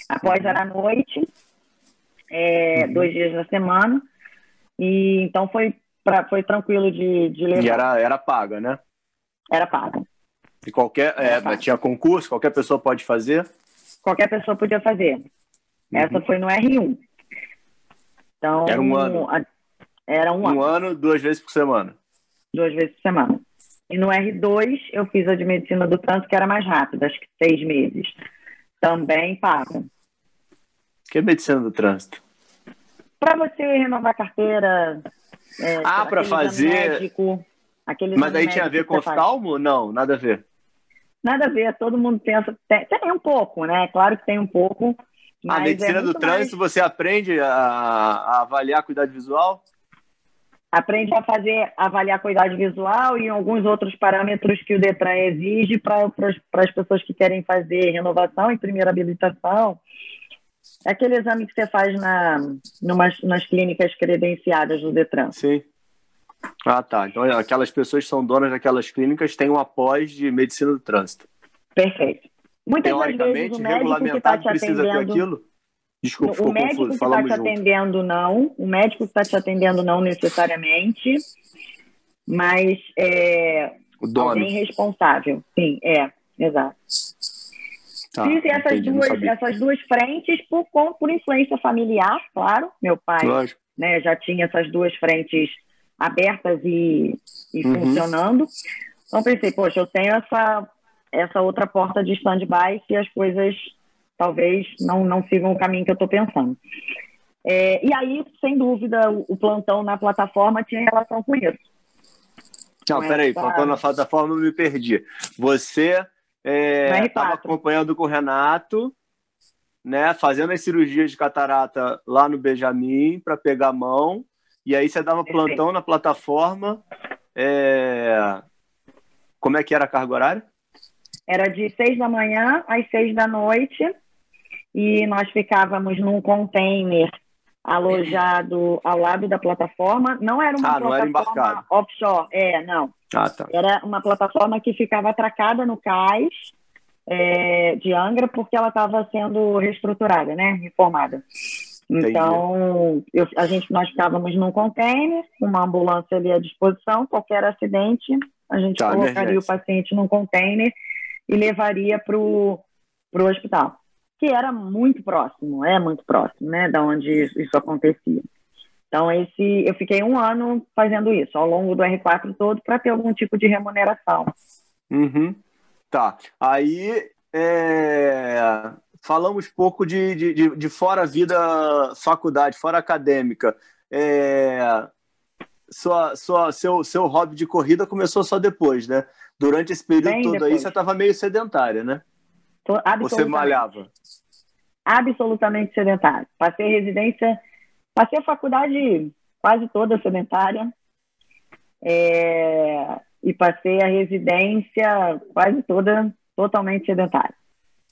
Após era à noite, é, uhum. dois dias na semana. E então foi, pra, foi tranquilo de, de levar. E era, era paga, né? Era paga. E qualquer. É, tinha concurso, qualquer pessoa pode fazer? Qualquer pessoa podia fazer. Uhum. Essa foi no R1. Então, era um ano. Era um, um ano. Ano, duas vezes por semana. Duas vezes por semana. E no R2 eu fiz a de medicina do trânsito, que era mais rápida, acho que seis meses. Também paga. Que é medicina do trânsito? Para você renovar a carteira. É, ah, para fazer. Médico, Mas aí tinha a ver com oftalmo? Não, nada a ver. Nada a ver, todo mundo pensa. Tem, tem um pouco, né? Claro que tem um pouco. a medicina é do trânsito, mais... você aprende a, a avaliar a cuidado visual? aprende a fazer avaliar a cuidado visual e alguns outros parâmetros que o Detran exige para as pessoas que querem fazer renovação e primeira habilitação. É aquele exame que você faz na, numas, nas clínicas credenciadas do Detran. Sim. Ah, tá. Então, aquelas pessoas que são donas daquelas clínicas têm um após de medicina do trânsito. Perfeito. Muitas Teoricamente, vezes, o médico que tá precisa atendendo, ter aquilo? Desculpa, o médico confuso. que está te junto. atendendo, não. O médico que está te atendendo, não necessariamente. Mas é, o dono. alguém responsável. Sim, é, exato. Tá, Fiz essas duas, essas duas frentes por, por influência familiar, claro. Meu pai né, já tinha essas duas frentes abertas e, e uhum. funcionando. Então pensei, poxa, eu tenho essa, essa outra porta de stand-by se as coisas talvez não, não sigam o caminho que eu estou pensando. É, e aí, sem dúvida, o, o, plantão na plataforma tinha relação com isso. Não, peraí, plantão na plataforma eu me perdi. Você estava é, acompanhando com o Renato, né, fazendo as cirurgias de catarata lá no Benjamin para pegar a mão, e aí você dava plantão na plataforma. É... Como é que era a carga horária? Era de seis da manhã às seis da noite, e nós ficávamos num container alojado ao lado da plataforma. Não era uma ah, plataforma era offshore, é, não. Ah, tá. Era uma plataforma que ficava atracada no cais é, de Angra porque ela estava sendo reestruturada, né, reformada. Então, eu, a gente, nós ficávamos num container, uma ambulância ali à disposição, qualquer acidente, a gente tá, colocaria emergência. o paciente num container e levaria para o hospital, que era muito próximo, é muito próximo, né, da onde isso acontecia. Então, esse, eu fiquei um ano fazendo isso, ao longo do R4 todo, para ter algum tipo de remuneração. Uhum. Tá. Aí, é... falamos pouco de, de, de, fora vida faculdade, fora acadêmica. É... sua, sua, seu, seu hobby de corrida começou só depois, né? Durante esse período Bem todo depois. aí, você estava meio sedentária, né? Você malhava? Absolutamente sedentária. Passei residência, passei a faculdade quase toda sedentária. É, e passei a residência quase toda totalmente sedentária.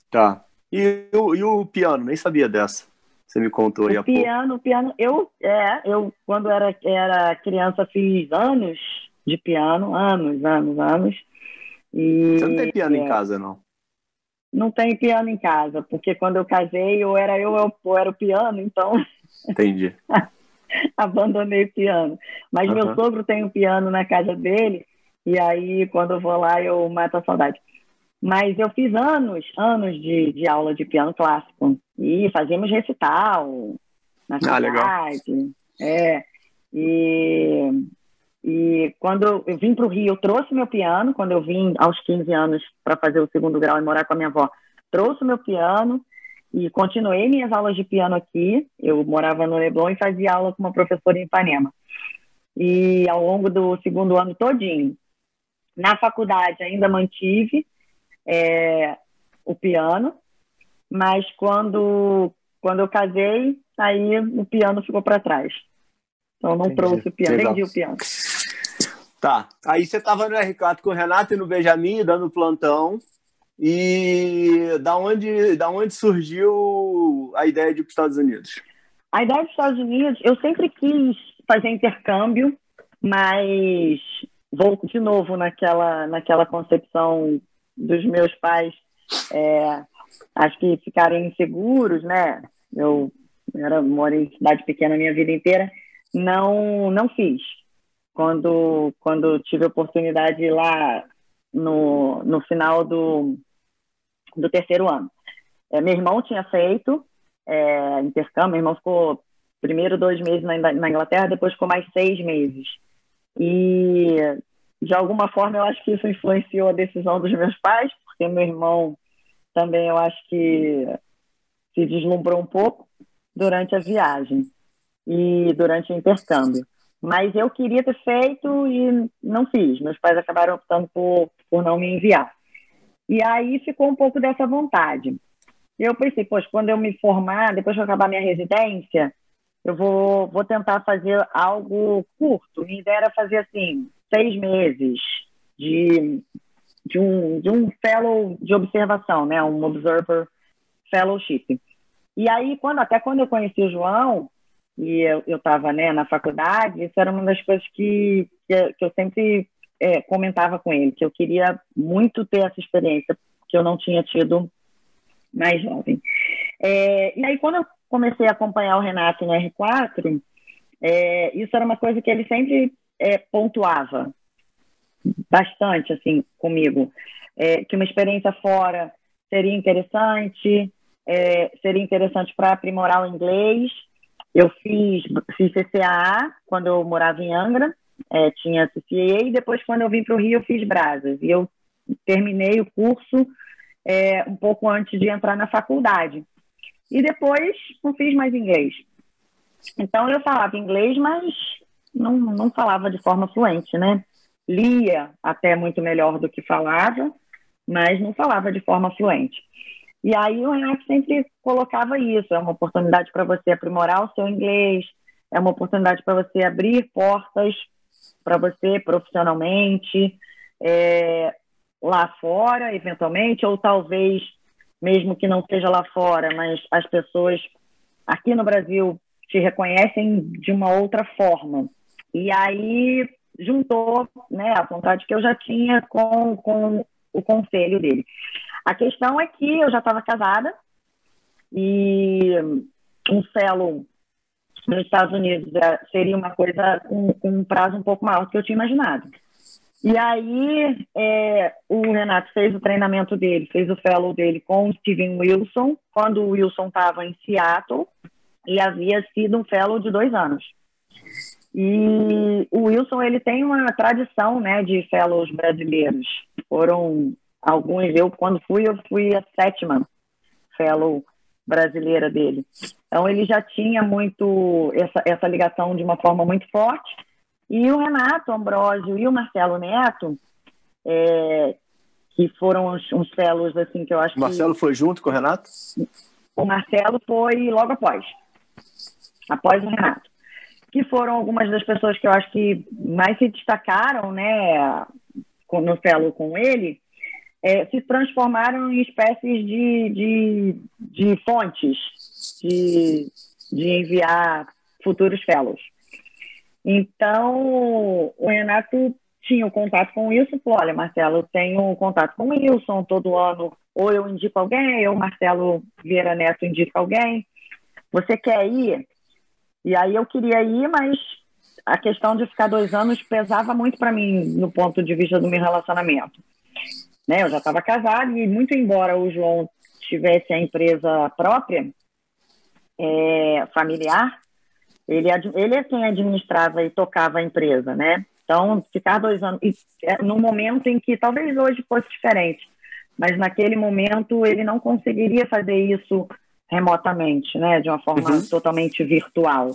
Tá. E, e o piano? Nem sabia dessa. Você me contou aí o piano, o piano, eu, é, eu quando era, era criança fiz anos de piano, anos, anos, anos. E, Você não tem piano é, em casa, não? Não tem piano em casa, porque quando eu casei, ou era eu ou era o piano, então. Entendi. abandonei o piano. Mas uhum. meu sogro tem um piano na casa dele, e aí quando eu vou lá eu mato a saudade. Mas eu fiz anos, anos de, de aula de piano clássico. E fazíamos recital na ah, legal. É. E, e quando eu vim para o Rio, eu trouxe meu piano. Quando eu vim aos 15 anos para fazer o segundo grau e morar com a minha avó, trouxe meu piano e continuei minhas aulas de piano aqui. Eu morava no Leblon e fazia aula com uma professora em Ipanema. E ao longo do segundo ano todinho, na faculdade ainda mantive é, o piano, mas quando, quando eu casei, aí o piano ficou para trás. Então não Entendi. trouxe o piano, vendi o piano. Tá, aí você estava no R4 com o Renato e no Benjamin, dando plantão, e da onde, da onde surgiu a ideia de ir para os Estados Unidos? A ideia dos Estados Unidos, eu sempre quis fazer intercâmbio, mas vou de novo naquela, naquela concepção dos meus pais, é, acho que ficarem inseguros, né? Eu era, moro em cidade pequena a minha vida inteira, não, não fiz. Quando, quando tive a oportunidade lá no, no final do, do terceiro ano. É, meu irmão tinha feito é, intercâmbio, meu irmão ficou primeiro dois meses na, na Inglaterra, depois ficou mais seis meses. E de alguma forma eu acho que isso influenciou a decisão dos meus pais, porque meu irmão também eu acho que se deslumbrou um pouco durante a viagem e durante o intercâmbio. Mas eu queria ter feito e não fiz. Meus pais acabaram optando por, por não me enviar. E aí ficou um pouco dessa vontade. Eu pensei, poxa, quando eu me formar, depois que eu acabar minha residência, eu vou, vou tentar fazer algo curto. Minha ideia era fazer assim, seis meses de, de, um, de um fellow de observação, né? Um observer fellowship. E aí, quando, até quando eu conheci o João, e eu estava né, na faculdade, isso era uma das coisas que, que, que eu sempre é, comentava com ele, que eu queria muito ter essa experiência que eu não tinha tido mais jovem. É, e aí, quando eu comecei a acompanhar o Renato no R4, é, isso era uma coisa que ele sempre é, pontuava bastante assim comigo, é, que uma experiência fora seria interessante, é, seria interessante para aprimorar o inglês. Eu fiz, fiz CCAA quando eu morava em Angra, é, tinha CCAA, e depois quando eu vim para o Rio eu fiz Brasas. E eu terminei o curso é, um pouco antes de entrar na faculdade. E depois não fiz mais inglês. Então eu falava inglês, mas não, não falava de forma fluente, né? Lia até muito melhor do que falava, mas não falava de forma fluente. E aí o Renato sempre colocava isso, é uma oportunidade para você aprimorar o seu inglês, é uma oportunidade para você abrir portas para você profissionalmente, é, lá fora, eventualmente, ou talvez, mesmo que não seja lá fora, mas as pessoas aqui no Brasil te reconhecem de uma outra forma. E aí juntou né, a vontade que eu já tinha com, com o conselho dele. A questão é que eu já estava casada e um fellow nos Estados Unidos é, seria uma coisa com, com, um prazo um pouco maior do que eu tinha imaginado. E aí é, o Renato fez o treinamento dele, fez o fellow dele com o Steven Wilson, quando o Wilson estava em Seattle e havia sido um fellow de dois anos. E o Wilson ele tem uma tradição, né, de fellows brasileiros. Foram alguns, eu quando fui, eu fui a sétima fellow brasileira dele. Então ele já tinha muito essa, essa ligação de uma forma muito forte. E o Renato Ambrosio e o Marcelo Neto, é, que foram uns, uns fellows assim que eu acho o Marcelo que... foi junto com o Renato? O Marcelo foi logo após, após o Renato. Que foram algumas das pessoas que eu acho que mais se destacaram, né, no fellow com ele, é, se transformaram em espécies de, de, de fontes de, de enviar futuros fellows. Então, o Renato tinha o contato com o Wilson, falou, olha, Marcelo, eu tenho contato com o Wilson todo ano, ou eu indico alguém, ou Marcelo Vieira Neto indica alguém. Você quer ir? E aí eu queria ir, mas a questão de ficar dois anos pesava muito para mim no ponto de vista do meu relacionamento. Né? Eu já estava casada e muito embora o João tivesse a empresa própria, é, familiar, ele, ele é quem administrava e tocava a empresa, né? Então, ficar dois anos, e, é, no momento em que talvez hoje fosse diferente, mas naquele momento ele não conseguiria fazer isso remotamente, né, de uma forma uhum. totalmente virtual.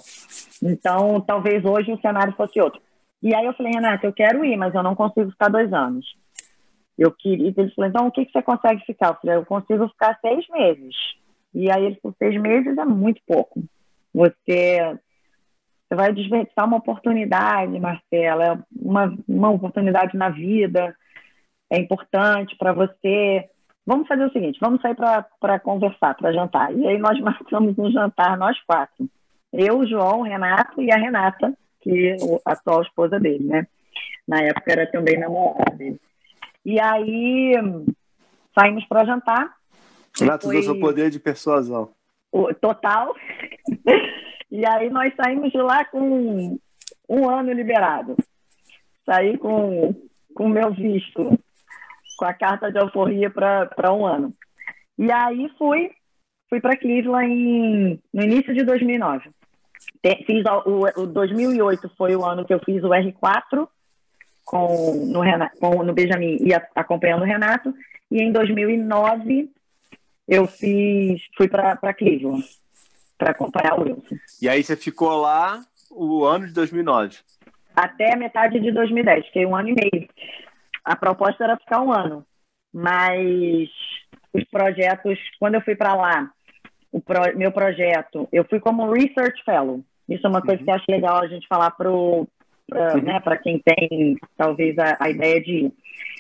Então, talvez hoje o cenário fosse outro. E aí eu falei, Renata, eu quero ir, mas eu não consigo ficar dois anos. Eu queria, ele falou, então o que, que você consegue ficar? Eu falei, eu consigo ficar seis meses. E aí ele falou, seis meses é muito pouco. Você você vai desperdiçar uma oportunidade, Marcela, é uma, uma oportunidade na vida, é importante para você. Vamos fazer o seguinte, vamos sair para conversar, para jantar. E aí nós marcamos um jantar, nós quatro. Eu, o João, o Renato e a Renata, que é a atual esposa dele, né? Na época era também namorada dele. E aí saímos para jantar. Renato foi... usou seu poder de persuasão. O, total. E aí nós saímos de lá com um ano liberado. Saí com o meu visto, com a carta de alforria para um ano. E aí fui, fui para Cleveland em, no início de 2009. Fiz o, o 2008 foi o ano que eu fiz o R4 com no, Renato, com, no Benjamin e a, acompanhando o Renato. E em 2009 eu fiz, fui para Cleveland para acompanhar o Wilson. E aí você ficou lá o ano de 2009? Até metade de 2010, fiquei um ano e meio. A proposta era ficar um ano, mas os projetos, quando eu fui para lá, o pro, meu projeto, eu fui como Research Fellow. Isso é uma coisa uhum. que eu acho legal a gente falar para uhum. né, quem tem talvez a, a, ideia de ir.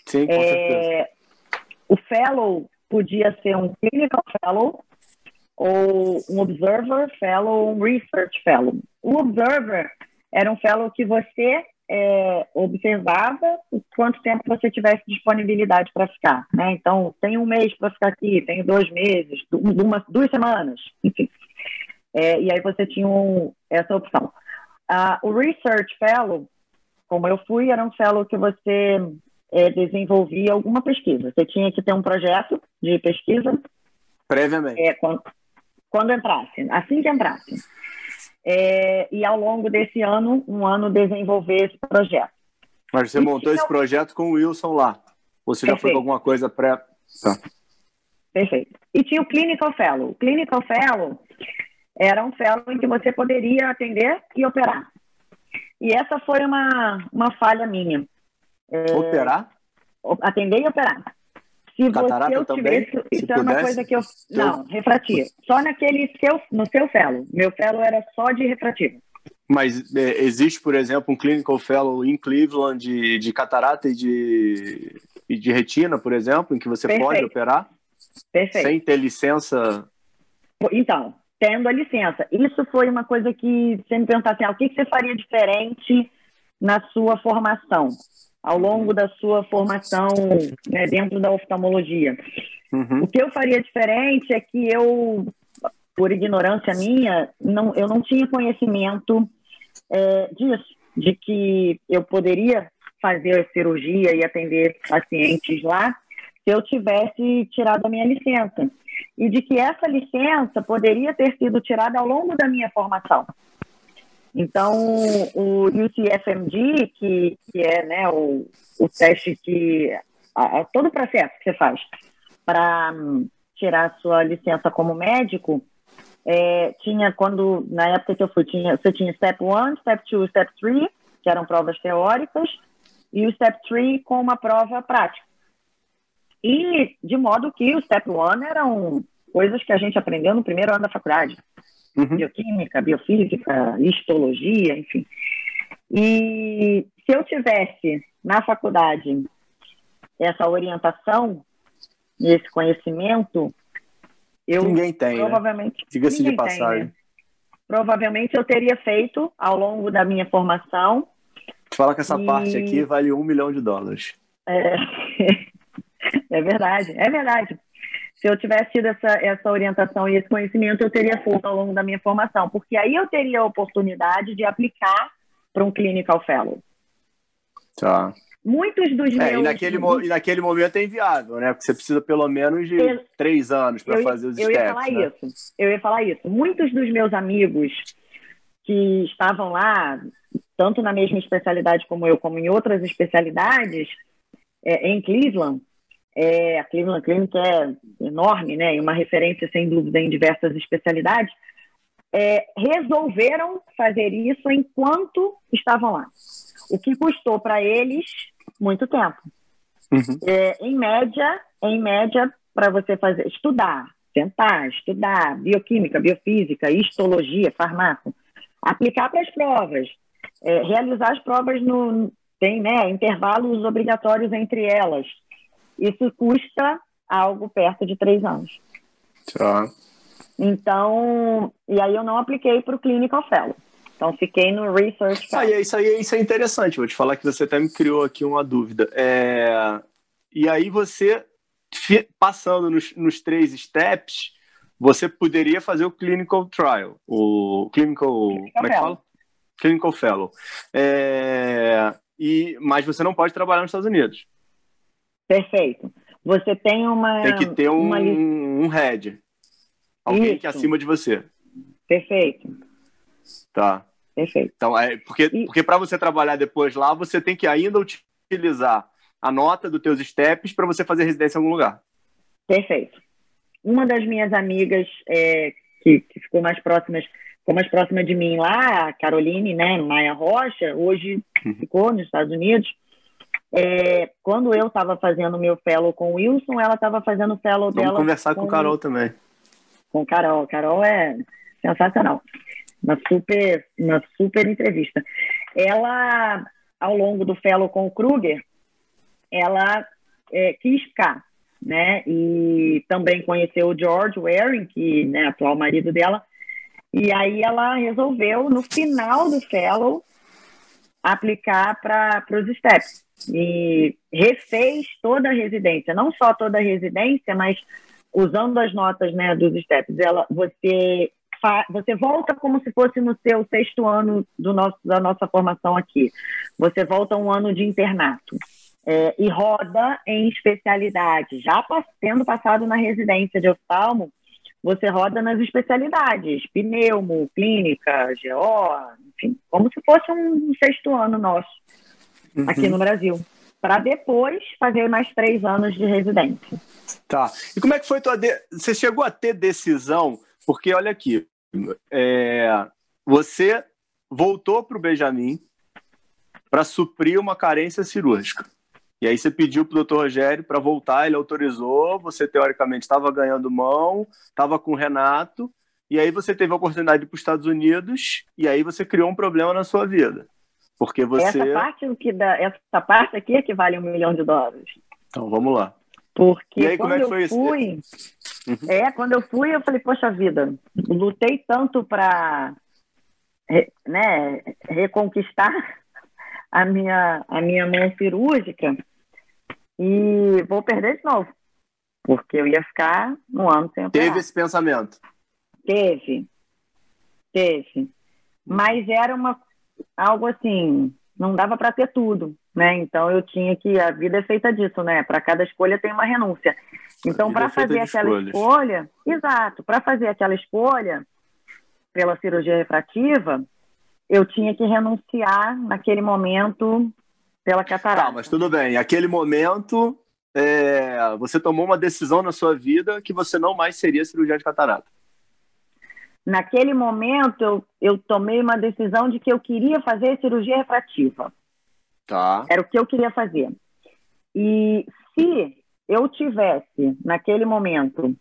Sim, com é, O Fellow podia ser um Clinical Fellow, ou um Observer Fellow ou um Research Fellow. O Observer era um Fellow que você é, observava o quanto tempo você tivesse disponibilidade para ficar. Né? Então, tem um mês para ficar aqui, tem dois meses, uma, duas semanas, enfim. É, e aí você tinha um, essa opção. Uh, o Research Fellow, como eu fui, era um Fellow que você é, desenvolvia alguma pesquisa. Você tinha que ter um projeto de pesquisa. Previamente. É, quando, quando entrasse, assim que entrasse. É, e ao longo desse ano, um ano, desenvolver esse projeto. Mas você e montou esse eu... projeto com o Wilson lá? Ou você Perfeito. já foi com alguma coisa pré... Tá. Perfeito. E tinha o Clinical Fellow. O Clinical Fellow era um fellow em que você poderia atender e operar. E essa foi uma, uma falha minha. É, operar? Atender e operar. Se Catarata você também, tivesse, isso é uma coisa que eu não refrativo. Só naquele seu, no seu fellow. Meu fellow era só de refrativo. Mas é, existe, por exemplo, um clinical fellow em Cleveland de, de catarata e de, e de retina, por exemplo, em que você Perfeito. pode operar Perfeito. sem ter licença? Então, tendo a licença. Isso foi uma coisa que você me perguntasse, assim, ah, o que, que você faria diferente na sua formação? Ao longo da sua formação né, dentro da oftalmologia. Uhum. O que eu faria diferente é que eu, por ignorância minha, não, eu não tinha conhecimento é, disso, de que eu poderia fazer cirurgia e atender pacientes lá se eu tivesse tirado a minha licença. E de que essa licença poderia ter sido tirada ao longo da minha formação. Então, o UCFMD, que, que é né, o, o teste que. A, a, todo o processo que você faz para um, tirar sua licença como médico, é, tinha quando, na época que eu fui, tinha, você tinha Step 1, Step 2, Step 3 que eram provas teóricas, e o Step 3 com uma prova prática. E de modo que o Step 1 eram coisas que a gente aprendeu no primeiro ano da faculdade. Uhum. Bioquímica, biofísica, histologia, enfim. E se eu tivesse na faculdade essa orientação, esse conhecimento, eu ninguém tem, né? provavelmente né? diga-se de passagem. Tem, né? Provavelmente eu teria feito ao longo da minha formação. Fala que essa e... parte aqui vale um milhão de dólares. É... é verdade, é verdade. Se eu tivesse tido essa, essa orientação e esse conhecimento, eu teria feito ao longo da minha formação, porque aí eu teria a oportunidade de aplicar para um clinical fellow. Tá. Muitos dos é, meus... E naquele, e naquele momento é inviável, né? Porque você precisa pelo menos de eu... três anos para fazer os eu steps. Eu ia falar né? isso. Eu ia falar isso. Muitos dos meus amigos que estavam lá, tanto na mesma especialidade como eu, como em outras especialidades, é, em Cleveland, é, a Cleveland Clinic é enorme, né? E uma referência, sem dúvida, em diversas especialidades, é, resolveram fazer isso enquanto estavam lá. O que custou para eles muito tempo. Uhum. É, em média, em média, para você fazer, estudar, tentar estudar bioquímica, biofísica, histologia, farmácia, aplicar para as provas, é, realizar as provas no tem né, intervalos obrigatórios entre elas. Isso custa algo perto de três anos. Tá. Então, e aí eu não apliquei para o Clinical Fellow. Então, fiquei no Research Fellow. Ah, isso aí isso é interessante. Vou te falar que você até me criou aqui uma dúvida. É... E aí você, passando nos, nos três steps, você poderia fazer o Clinical Trial, o Clinical... clinical como é que fala? Clinical Fellow. É... E, mas você não pode trabalhar nos Estados Unidos. Perfeito. Você tem uma... Tem que ter um, uma... um head. Alguém Isso. que é acima de você. Perfeito. Tá. Perfeito. Então, é, porque, e... porque para você trabalhar depois lá, você tem que ainda utilizar a nota dos teus steps para você fazer residência em algum lugar. Perfeito. Uma das minhas amigas é, que, que, ficou mais próximas, ficou mais próxima de mim lá, a Caroline, né, Maia Rocha, hoje uhum. ficou nos Estados Unidos. É, quando eu estava fazendo meu fellow com o Wilson, ela estava fazendo o fellow Vamos dela. Vamos conversar com, com Carol também com Carol. Carol é sensacional. Uma super, uma super entrevista. Ela, ao longo do fellow com o Kruger, ela é, quis ficar, né? E também conheceu o George Waring, que é né, atual marido dela. E aí ela resolveu, no final do fellow, aplicar para os steps. E refez toda a residência, não só toda a residência, mas usando as notas né, dos steps, ela, você, você volta como se fosse no seu sexto ano do nosso, da nossa formação aqui. Você volta um ano de internato. É, e roda em especialidade. Já tendo passado na residência de oftalmo, você roda nas especialidades, pneumo, clínica, GO, enfim, como se fosse um sexto ano nosso aqui uhum. no Brasil para depois fazer mais três anos de residência. Tá. E como é que foi tua. De... Você chegou a ter decisão? Porque olha aqui, é... você voltou para o Benjamin para suprir uma carência cirúrgica. E aí você pediu para o doutor Rogério para voltar, ele autorizou, você teoricamente estava ganhando mão, estava com o Renato, e aí você teve a oportunidade de ir para os Estados Unidos, e aí você criou um problema na sua vida. Porque você. Essa parte, que dá, essa parte aqui é que vale um milhão de dólares. Então vamos lá. Porque aí, quando é eu fui. Uhum. É, quando eu fui, eu falei, poxa vida, lutei tanto para né, reconquistar a minha, a minha mão cirúrgica e vou perder de novo. Porque eu ia ficar um ano sem operar. Teve esse pensamento? Teve. Teve. Mas era uma algo assim, não dava para ter tudo, né? Então eu tinha que a vida é feita disso, né? Para cada escolha tem uma renúncia. Então para é fazer aquela escolhas. escolha, exato, para fazer aquela escolha pela cirurgia refrativa, eu tinha que renunciar naquele momento pela catarata. Tá, mas tudo bem. Aquele momento, é, você tomou uma decisão na sua vida que você não mais seria cirurgião de catarata. Naquele momento eu, eu tomei uma decisão de que eu queria fazer cirurgia refrativa. Tá. Era o que eu queria fazer. E se eu tivesse, naquele momento,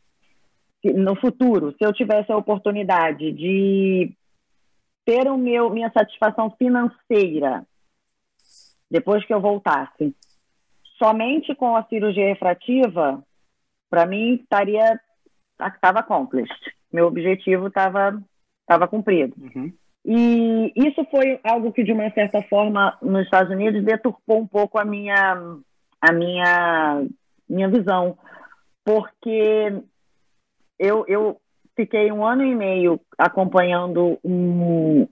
no futuro, se eu tivesse a oportunidade de ter o meu, minha satisfação financeira depois que eu voltasse, somente com a cirurgia refrativa, para mim estaria estava accomplished. Meu objetivo estava estava cumprido. Uhum. E isso foi algo que de uma certa forma nos Estados Unidos deturpou um pouco a minha a minha minha visão, porque eu, eu fiquei um ano e meio acompanhando um,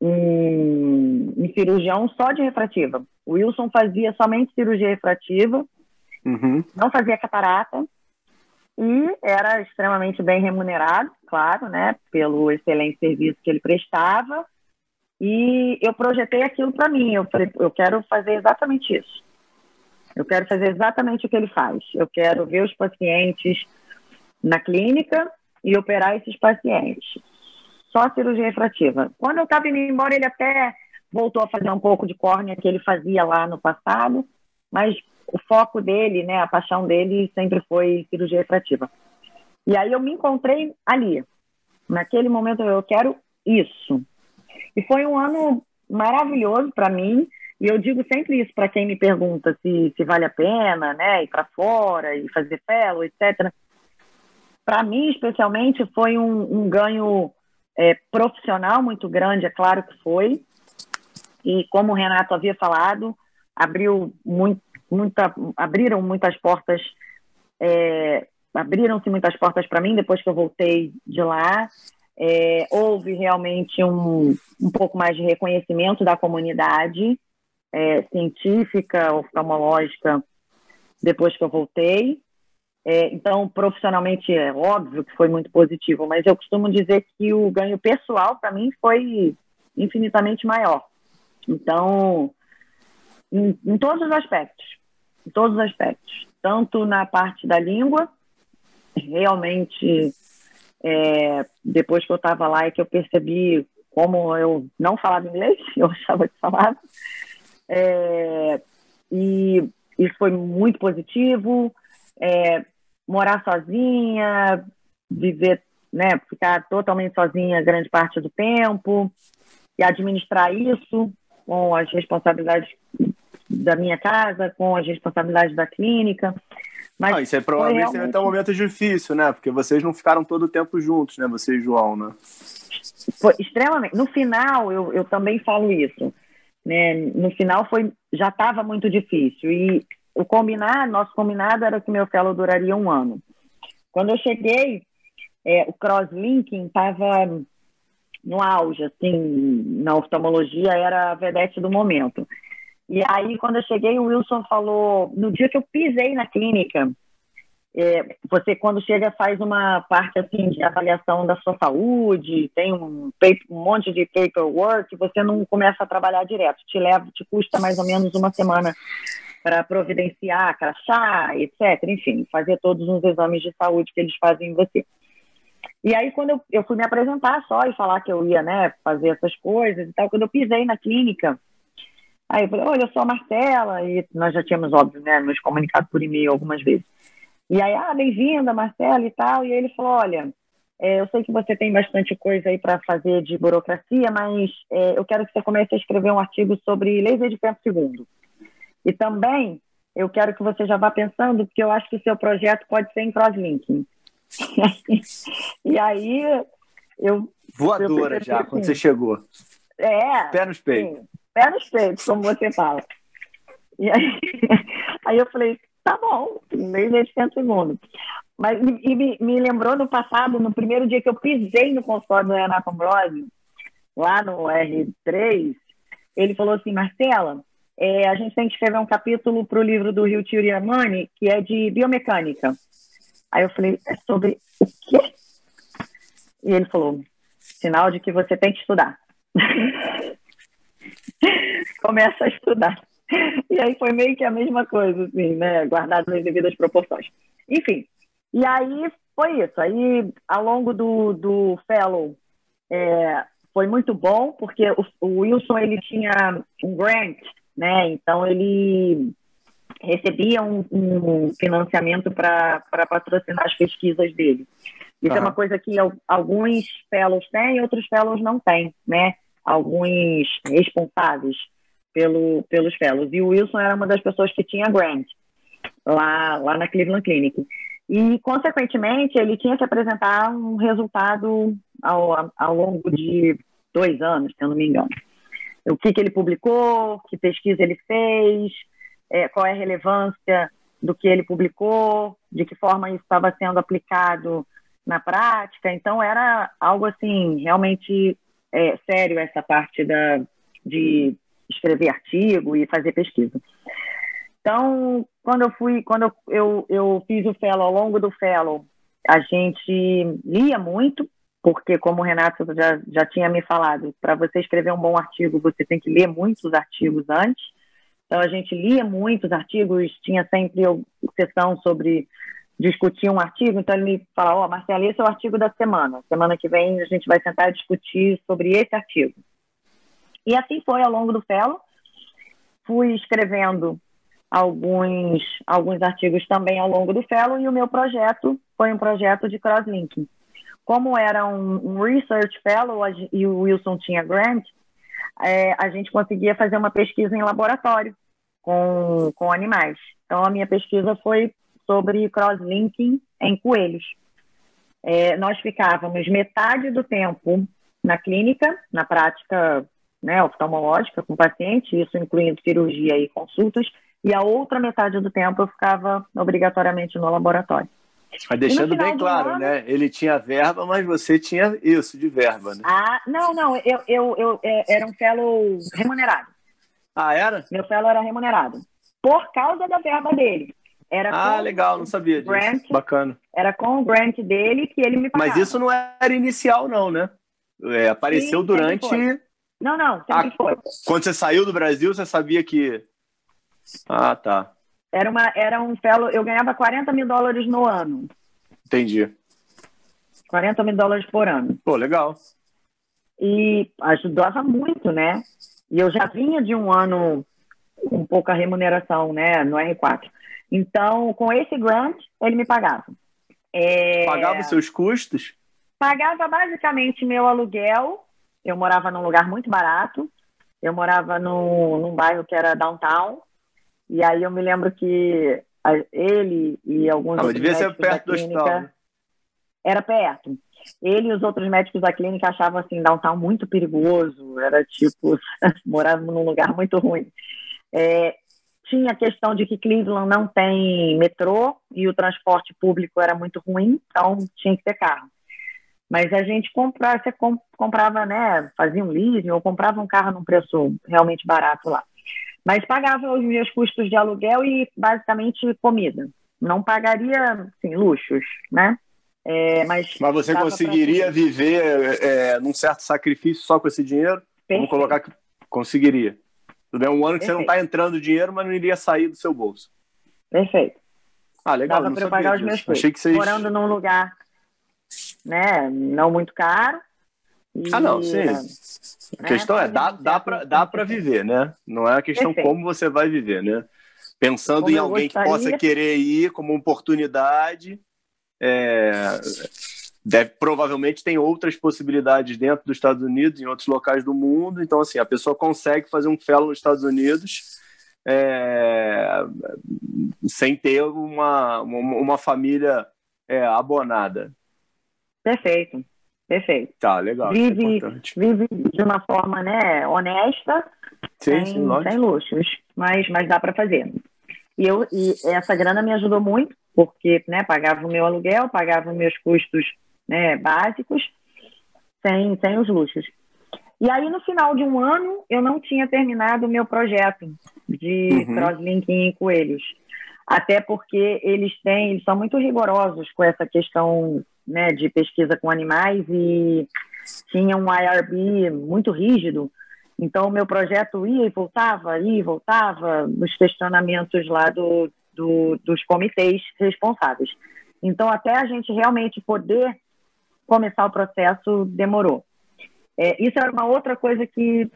um, um cirurgião só de refrativa. O Wilson fazia somente cirurgia refrativa, uhum. não fazia catarata e era extremamente bem remunerado, claro, né, pelo excelente serviço que ele prestava. E eu projetei aquilo para mim. Eu falei, eu quero fazer exatamente isso. Eu quero fazer exatamente o que ele faz. Eu quero ver os pacientes na clínica e operar esses pacientes. Só cirurgia refrativa. Quando eu estava indo embora, ele até voltou a fazer um pouco de córnea que ele fazia lá no passado, mas o foco dele, né, a paixão dele sempre foi cirurgia refrativa. E aí eu me encontrei ali. Naquele momento eu quero isso. E foi um ano maravilhoso para mim. E eu digo sempre isso para quem me pergunta se, se vale a pena, né, ir para fora e fazer fellow, etc. Para mim, especialmente, foi um, um ganho é, profissional muito grande, é claro que foi. E como o Renato havia falado, abriu muito, muita, abriram muitas portas, é, abriram-se muitas portas para mim depois que eu voltei de lá. É, houve realmente um, um pouco mais de reconhecimento da comunidade é, científica, oftalmológica, depois que eu voltei. É, então, profissionalmente, é óbvio que foi muito positivo, mas eu costumo dizer que o ganho pessoal, para mim, foi infinitamente maior. Então, em, em, todos os aspectos, em todos os aspectos, tanto na parte da língua, realmente, é, depois que eu estava lá e que eu percebi como eu não falava inglês, eu achava que falava, é, e isso foi muito positivo. É, morar sozinha, viver, né, ficar totalmente sozinha grande parte do tempo e administrar isso com as responsabilidades da minha casa, com as responsabilidades da clínica. Mas não, isso é provavelmente realmente... até um momento difícil, né? Porque vocês não ficaram todo o tempo juntos, né? Você e João, né? Foi extremamente. No final, eu, eu também falo isso. Né? No final foi já estava muito difícil e o combinado, nosso combinado era que meu fellow duraria um ano. Quando eu cheguei, é, o crosslinking estava no auge, assim, na oftalmologia era a vedete do momento. E aí, quando eu cheguei, o Wilson falou, no dia que eu pisei na clínica, é, você quando chega faz uma parte assim de avaliação da sua saúde, tem um, um monte de paperwork, você não começa a trabalhar direto, te leva, te custa mais ou menos uma semana para providenciar crachá, etc. Enfim, fazer todos os exames de saúde que eles fazem em você. E aí, quando eu, eu fui me apresentar só e falar que eu ia né, fazer essas coisas e tal, quando eu pisei na clínica, aí eu falei, olha, eu sou a Marcela, e nós já tínhamos, óbvio, né, nos comunicado por e-mail algumas vezes. E aí, ah, bem-vinda, Marcela e tal. E ele falou: olha, é, eu sei que você tem bastante coisa aí para fazer de burocracia, mas é, eu quero que você comece a escrever um artigo sobre laser de tempo segundo. E também eu quero que você já vá pensando, porque eu acho que o seu projeto pode ser em crosslinking. e aí eu. Voadora eu já, assim, quando você chegou. É. Pé nos peitos. Pé nos peitos, como você fala. E aí, aí eu falei, tá bom, meio de 100 segundos. Mas e me, me, lembrou no passado, no primeiro dia que eu pisei no consultório do Renato Ambrosio, lá no R3, ele falou assim, Marcela, é, a gente tem que escrever um capítulo para o livro do Rio Tiriamani, que é de biomecânica. Aí eu falei, é sobre o quê? E ele falou, sinal de que você tem que estudar. Começa a estudar. E aí foi meio que a mesma coisa, assim, né? Guardado nas devidas proporções. Enfim, e aí foi isso. Aí, ao longo do, do fellow, é, foi muito bom, porque o, o, Wilson ele tinha um grant, né? Então ele recebia um, um financiamento para patrocinar as pesquisas dele. Isso é uma coisa que alguns fellows têm e outros fellows não têm, né? Alguns responsáveis pelo, pelos fellows. E o Wilson era uma das pessoas que tinha grant lá, lá na Cleveland Clinic. E, consequentemente, ele tinha que apresentar um resultado ao, ao longo de dois anos, se eu não me engano. O que, que ele publicou, que pesquisa ele fez, é, qual é a relevância do que ele publicou, de que forma isso estava sendo aplicado na prática. Então, era algo assim, realmente é, sério essa parte da, de escrever artigo e fazer pesquisa. Então, quando eu fui, quando eu, eu, eu fiz o fellow, ao longo do fellow, a gente lia muito, porque como o Renato já, já tinha me falado, para você escrever um bom artigo, você tem que ler muitos artigos antes. Então, a gente lia muitos artigos, tinha sempre sessão sobre discutir um artigo, então ele me fala, ó, oh, Marcela, esse é o artigo da semana. Semana que vem a gente vai sentar e discutir sobre esse artigo. E assim foi ao longo do fellow. Fui escrevendo alguns, alguns artigos também ao longo do fellow e o meu projeto foi um projeto de crosslinking. Como era um, um research fellow e o Wilson tinha grant, é, a gente conseguia fazer uma pesquisa em laboratório com, com animais. Então, a minha pesquisa foi sobre crosslinking em coelhos. É, nós ficávamos metade do tempo na clínica, na prática né, oftalmológica com o paciente, isso incluindo cirurgia e consultas, e a outra metade do tempo eu ficava obrigatoriamente no laboratoriado. Mas deixando bem claro, ano... né? Ele tinha verba, mas você tinha isso de verba, né? Ah, não, não, eu, eu, eu, é, era um fellow remunerado. Ah, era? Meu fellow era remunerado. Por causa da verba dele. Era ah, legal, não sabia disso. Grant, Bacana. Era com o grant dele que ele me pagava. Mas isso não era inicial, não, né? É, apareceu Sim, durante. Não, não, sempre ah, foi. Quando você saiu do Brasil, você sabia que ah, tá. Era, uma, era um fellow, eu ganhava 40 mil dólares no ano. Entendi. 40 mil dólares por ano. Pô, legal. E ajudava muito, né? E eu já vinha de um ano com pouca remuneração, né, no R4. Então, com esse grant, ele me pagava. É... Pagava os seus custos? Pagava basicamente meu aluguel. Eu morava num lugar muito barato. Eu morava no, num bairro que era downtown. E aí eu me lembro que ele e alguns outros devia ser perto da clínica, do hospital. Né? Era perto. Ele e os outros médicos da clínica achavam assim downtown muito perigoso, era tipo morava num lugar muito ruim. É, tinha a questão de que Cleveland não tem metrô e o transporte público era muito ruim, então tinha que ter carro. Mas a gente comprava, você comprava, né, fazia um leasing ou comprava um carro num preço realmente barato lá. Mas pagava os meus custos de aluguel e basicamente comida. Não pagaria, assim, luxos, né? É, mas, mas você conseguiria pra... viver é, num certo sacrifício só com esse dinheiro? Perfeito. Vamos colocar que conseguiria. Tudo bem? Um ano que Perfeito. você não está entrando dinheiro, mas não iria sair do seu bolso. Perfeito. Ah, legal. Dava para pagar os meus custos. Achei que vocês... Morando num lugar né, não muito caro, e, ah, não, sim. A né, questão é, dá, dá para dá pra viver, né? Não é a questão Perfeito. como você vai viver, né? Pensando como em alguém gostaria... que possa querer ir como oportunidade, é, deve, provavelmente tem outras possibilidades dentro dos Estados Unidos, em outros locais do mundo. Então, assim, a pessoa consegue fazer um fellow nos Estados Unidos é, sem ter uma, uma, uma família é, abonada. Perfeito. Perfeito. Tá, legal. É vive, é vive de uma forma né, honesta, sim, sem, sim, sem luxos, mas, mas dá para fazer. E, eu, e essa grana me ajudou muito, porque né, pagava o meu aluguel, pagava os meus custos né, básicos, sem, sem os luxos. E aí, no final de um ano, eu não tinha terminado o meu projeto de uhum. crosslinking em coelhos. Até porque eles têm, eles são muito rigorosos com essa questão né, de pesquisa com animais e tinha um IRB muito rígido. Então, o meu projeto ia e voltava, ia e voltava nos questionamentos lá do, do, dos comitês responsáveis. Então, até a gente realmente poder começar o processo, demorou. É, isso era uma outra coisa que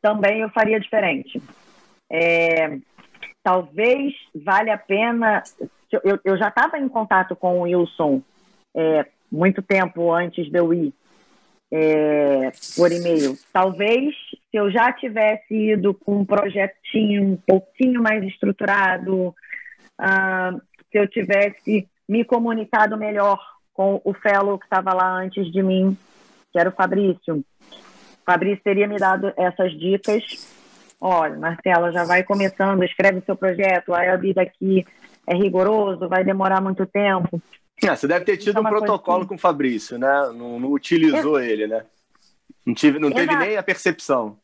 também eu faria diferente. É, talvez valha a pena. Eu, eu já estava em contato com o Wilson é, muito tempo antes de eu ir é, por e-mail. Talvez se eu já tivesse ido com um projetinho um pouquinho mais estruturado, uh, se eu tivesse me comunicado melhor com o fellow que estava lá antes de mim, que era o Fabrício. O Fabrício teria me dado essas dicas. Olha, Marcela, já vai começando, escreve o seu projeto, a ILB daqui é rigoroso, vai demorar muito tempo. É, você deve ter tido um protocolo com o Fabrício, né? Não, não utilizou ele, né? Não, tive, não teve nem a percepção.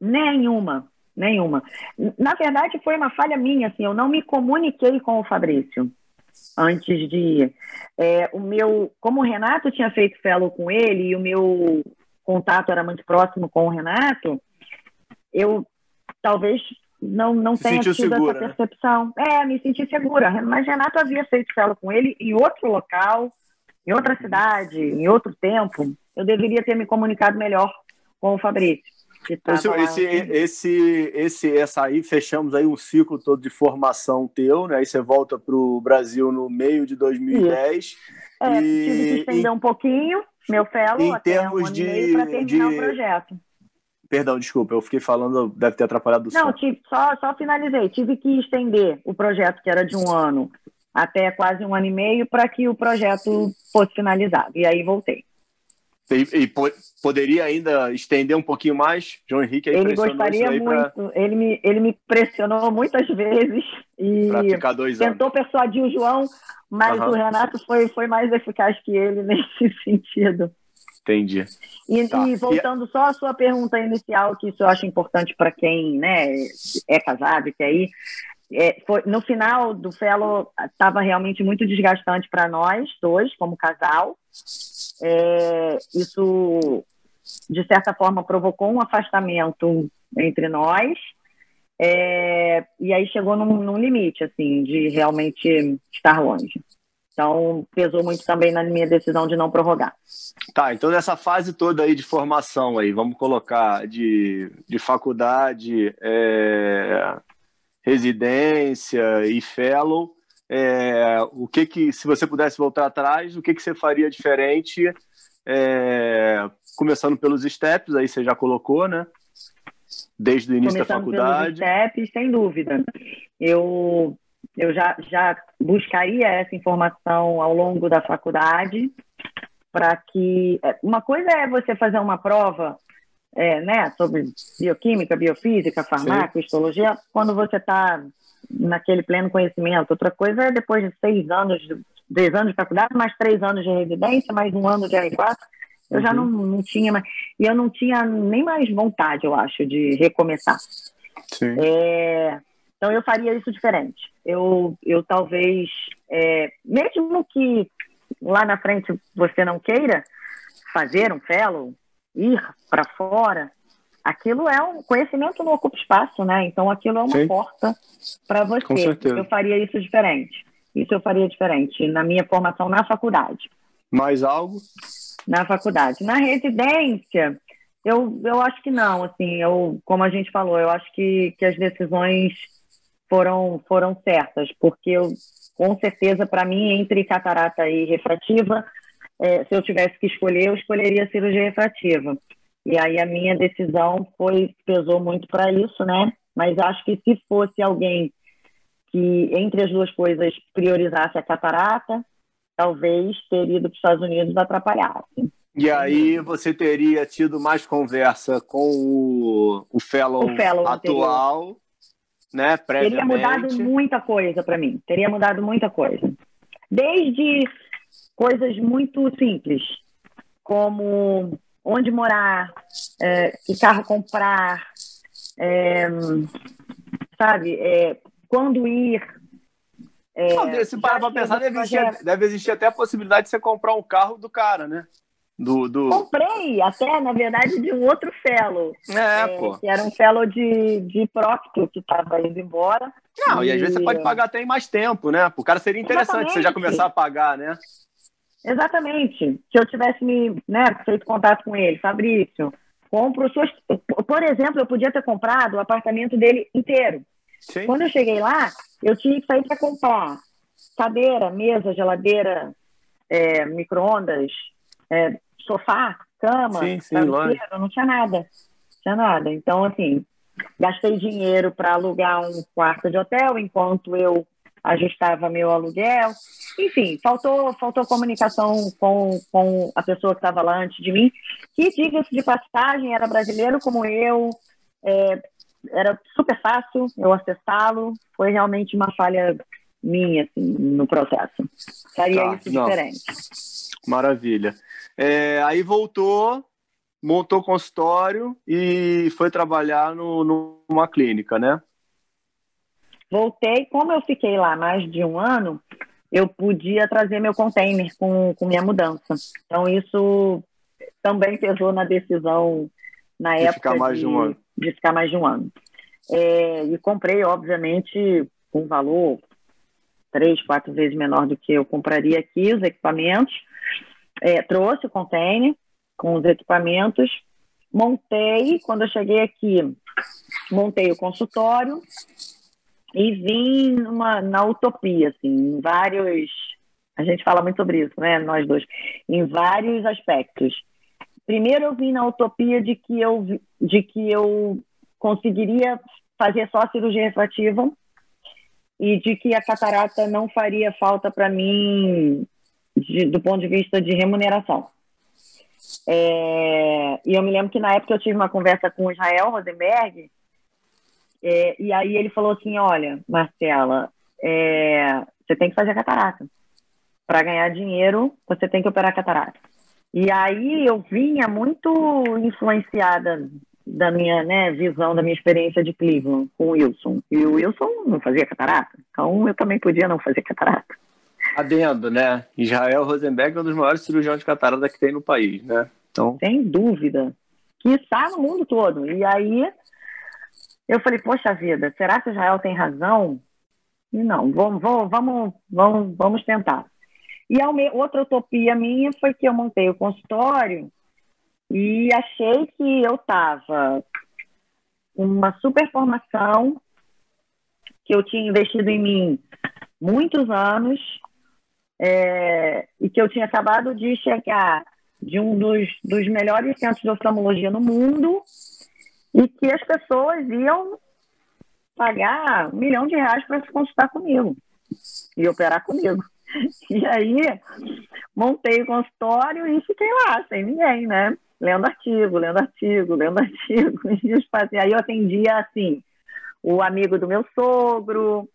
Nenhuma, nenhuma. Na verdade, foi uma falha minha, assim, eu não me comuniquei com o Fabrício antes de ir. É, o meu, como o Renato tinha feito fellow com ele e o meu contato era muito próximo com o Renato, eu talvez não, não tenha tido segura, essa né? percepção. Né? É, me senti segura. Mas Renato havia feito fellow com ele em outro local, em outra cidade, em outro tempo. Eu deveria ter me comunicado melhor com o Fabrício. Esse, esse, esse, esse, essa aí, fechamos aí um ciclo todo de formação teu, né? Aí você volta para o Brasil no meio de 2010. Isso. É, e, tive que estender um pouquinho, meu fellow, em termos um de, de... o projeto. Perdão, desculpa, eu fiquei falando, deve ter atrapalhado o Não, tive, só, só finalizei. Tive que estender o projeto, que era de um ano, até quase um ano e meio, para que o projeto fosse finalizado. E aí voltei. E, e po poderia ainda estender um pouquinho mais? João Henrique Ele gostaria muito. Pra... Ele, me, ele me pressionou muitas vezes e tentou anos. persuadir o João, mas uhum. o Renato foi, foi mais eficaz que ele nesse sentido. Entendi. E, tá. e voltando e... só à sua pergunta inicial, que isso eu acho importante para quem né, é casado e quer ir, é, foi, no final do Fellow estava realmente muito desgastante para nós dois, como casal. É, isso, de certa forma, provocou um afastamento entre nós. É, e aí chegou num, num, limite, assim, de realmente estar longe. Então, pesou muito também na minha decisão de não prorrogar. Tá, então nessa fase toda aí de formação aí, vamos colocar de, de faculdade, é, residência e fellow, é, o que que, se você pudesse voltar atrás, o que que você faria diferente, é, começando pelos steps, aí você já colocou, né? Desde o início começando da faculdade. Pelos steps, sem dúvida. Eu, eu já, já buscaria essa informação ao longo da faculdade, para que. É, uma coisa é você fazer uma prova é, né, sobre bioquímica, biofísica, farmácia, histologia, quando você está naquele pleno conhecimento. Outra coisa é depois de seis anos, dez anos de faculdade, mais três anos de residência, mais um ano de R4, eu uhum. já não, não tinha mais. E eu não tinha nem mais vontade, eu acho, de recomeçar. É, então eu faria isso diferente. Eu, eu talvez, é, mesmo que lá na frente você não queira fazer um fellow, ir para fora, aquilo é um conhecimento não ocupa espaço, né? Então aquilo é uma Sim. porta para você. Com certeza. Eu faria isso diferente. Isso eu faria diferente na minha formação na faculdade. Mais algo? Na faculdade. Na residência, eu, eu acho que não. Assim, eu, como a gente falou, eu acho que, que as decisões foram, foram certas, porque eu, com certeza, para mim, entre catarata e refrativa, é, se eu tivesse que escolher, eu escolheria a cirurgia refrativa. E aí a minha decisão foi pesou muito para isso, né? Mas acho que se fosse alguém que entre as duas coisas priorizasse a catarata, talvez ter ido para os Estados Unidos atrapalhasse. E aí você teria tido mais conversa com o, o, fellow, o fellow atual, anterior. Né? Teria mudado muita coisa para mim. Teria mudado muita coisa. Desde coisas muito simples, como onde morar, é, que carro comprar, é, sabe, é, quando ir. É, Não, se parar para pensar, deve existir, deve existir até a possibilidade de você comprar um carro do cara, né? Do, do... Comprei até, na verdade, de um outro fellow. É, é pô. Que era um fellow de, de Procto, que estava indo embora. Não, e... e... às vezes você pode pagar até em mais tempo, né? O cara seria interessante Exatamente. você já começar a pagar, né? Exatamente. Se eu tivesse me né, feito contato com ele, Fabrício, compro suas. Por exemplo, eu podia ter comprado o apartamento dele inteiro. Sim. Quando eu cheguei lá, eu tinha que sair para comprar cadeira, mesa, geladeira, é, micro-ondas, é, sofá, cama, sim, sim, não tinha nada. Não tinha nada. Então, assim, gastei dinheiro para alugar um quarto de hotel enquanto eu ajustava meu aluguel. Enfim, faltou, faltou comunicação com, com a pessoa que estava lá antes de mim, que, diga-se de passagem, era brasileiro como eu, é, era super fácil eu acessá-lo, foi realmente uma falha minha assim, no processo. Faria tá, isso não. diferente. Maravilha. É, aí voltou, montou consultório e foi trabalhar no, numa clínica, né? Voltei, como eu fiquei lá mais de um ano, eu podia trazer meu container com, com minha mudança. Então, isso também pesou na decisão na de época ficar mais de, de, um ano. de ficar mais de um ano. É, e comprei, obviamente, um valor três, quatro vezes menor do que eu compraria aqui os equipamentos. É, trouxe o container com os equipamentos, montei. Quando eu cheguei aqui, montei o consultório e vim numa, na utopia, assim, em vários. A gente fala muito sobre isso, né? Nós dois, em vários aspectos. Primeiro, eu vim na utopia de que eu, de que eu conseguiria fazer só cirurgia refrativa e de que a catarata não faria falta para mim de, do ponto de vista de remuneração. É, e eu me lembro que na época eu tive uma conversa com o Israel Rosenberg, é, e aí ele falou assim: Olha, Marcela, é, você tem que fazer catarata. Para ganhar dinheiro, você tem que operar catarata. E aí eu vinha muito influenciada da minha né, visão, da minha experiência de Cleveland com o Wilson. E o Wilson não fazia catarata, então eu também podia não fazer catarata. Adendo, né? Israel Rosenberg é um dos maiores cirurgiões de catarata que tem no país, né? Então... Sem dúvida. Que está no mundo todo. E aí eu falei, poxa vida, será que Israel tem razão? E não, vamos, vamos, vamos, vamos tentar. E outra utopia minha foi que eu montei o consultório e achei que eu estava uma super formação, que eu tinha investido em mim muitos anos, é, e que eu tinha acabado de chegar de um dos, dos melhores centros de oftalmologia no mundo, e que as pessoas iam pagar um milhão de reais para se consultar comigo e operar comigo. E aí montei o consultório e fiquei lá, sem ninguém, né? lendo artigo, lendo artigo, lendo artigo. E aí eu atendia assim, o amigo do meu sogro,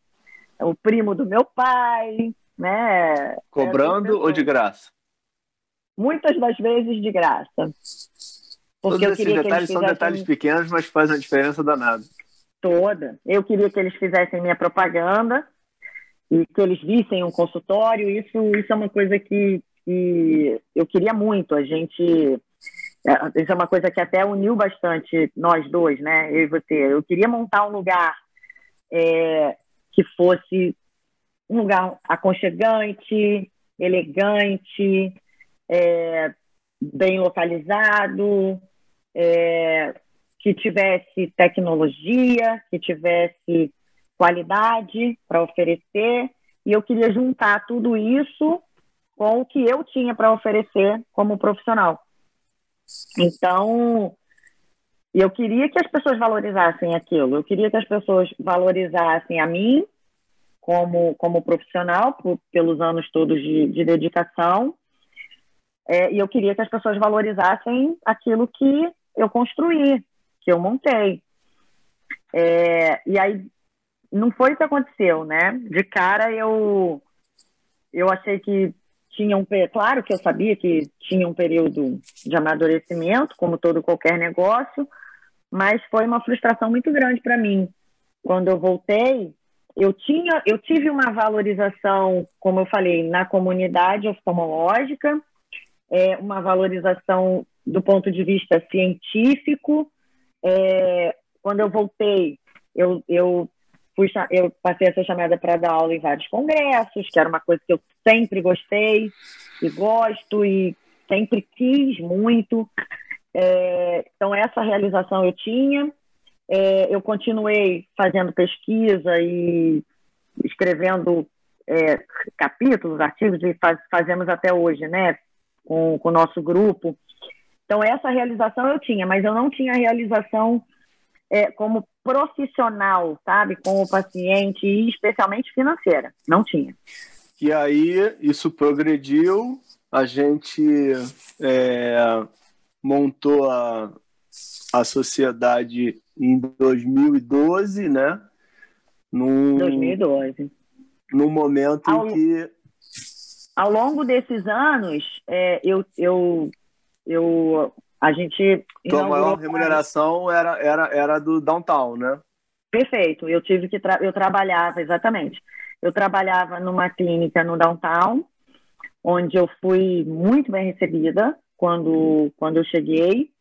o primo do meu pai, né? Cobrando ou de graça? Muitas das vezes de graça. Porque Todos esses detalhes são detalhes pequenos, mas fazem uma diferença danada. Toda. Eu queria que eles fizessem minha propaganda e que eles vissem um consultório. Isso, isso é uma coisa que, que eu queria muito. A gente é, isso é uma coisa que até uniu bastante nós dois, né? Eu e você. Eu queria montar um lugar é, que fosse um lugar aconchegante, elegante, é, bem localizado, é, que tivesse tecnologia, que tivesse qualidade para oferecer. E eu queria juntar tudo isso com o que eu tinha para oferecer como profissional. Então, eu queria que as pessoas valorizassem aquilo. Eu queria que as pessoas valorizassem a mim como, como profissional, por, pelos anos todos de, de dedicação. É, e eu queria que as pessoas valorizassem aquilo que eu construí, que eu montei. É, e aí, não foi o que aconteceu, né? De cara, eu, eu achei que tinha um claro que eu sabia que tinha um período de amadurecimento, como todo qualquer negócio, mas foi uma frustração muito grande para mim. Quando eu voltei, eu tinha, eu tive uma valorização, como eu falei, na comunidade oftalmológica, é, uma valorização do ponto de vista científico. É, quando eu voltei, eu, eu fui, eu passei a ser chamada para dar aula em vários congressos, que era uma coisa que eu sempre gostei e gosto e sempre quis muito. É, então, essa realização eu tinha. É, eu continuei fazendo pesquisa e escrevendo é, capítulos, artigos, e faz, fazemos até hoje, né, com, com o nosso grupo. Então, essa realização eu tinha, mas eu não tinha realização é, como profissional, sabe, com o paciente, e especialmente financeira. Não tinha. E aí, isso progrediu, a gente é, montou a, a sociedade em 2012, né? Num, 2012. No momento ao, em que. Ao longo desses anos, é, eu, eu, eu, a gente. Tua maior remuneração era, era, era do downtown, né? Perfeito. Eu tive que. Tra... Eu trabalhava, exatamente. Eu trabalhava numa clínica no downtown, onde eu fui muito bem recebida quando, quando eu cheguei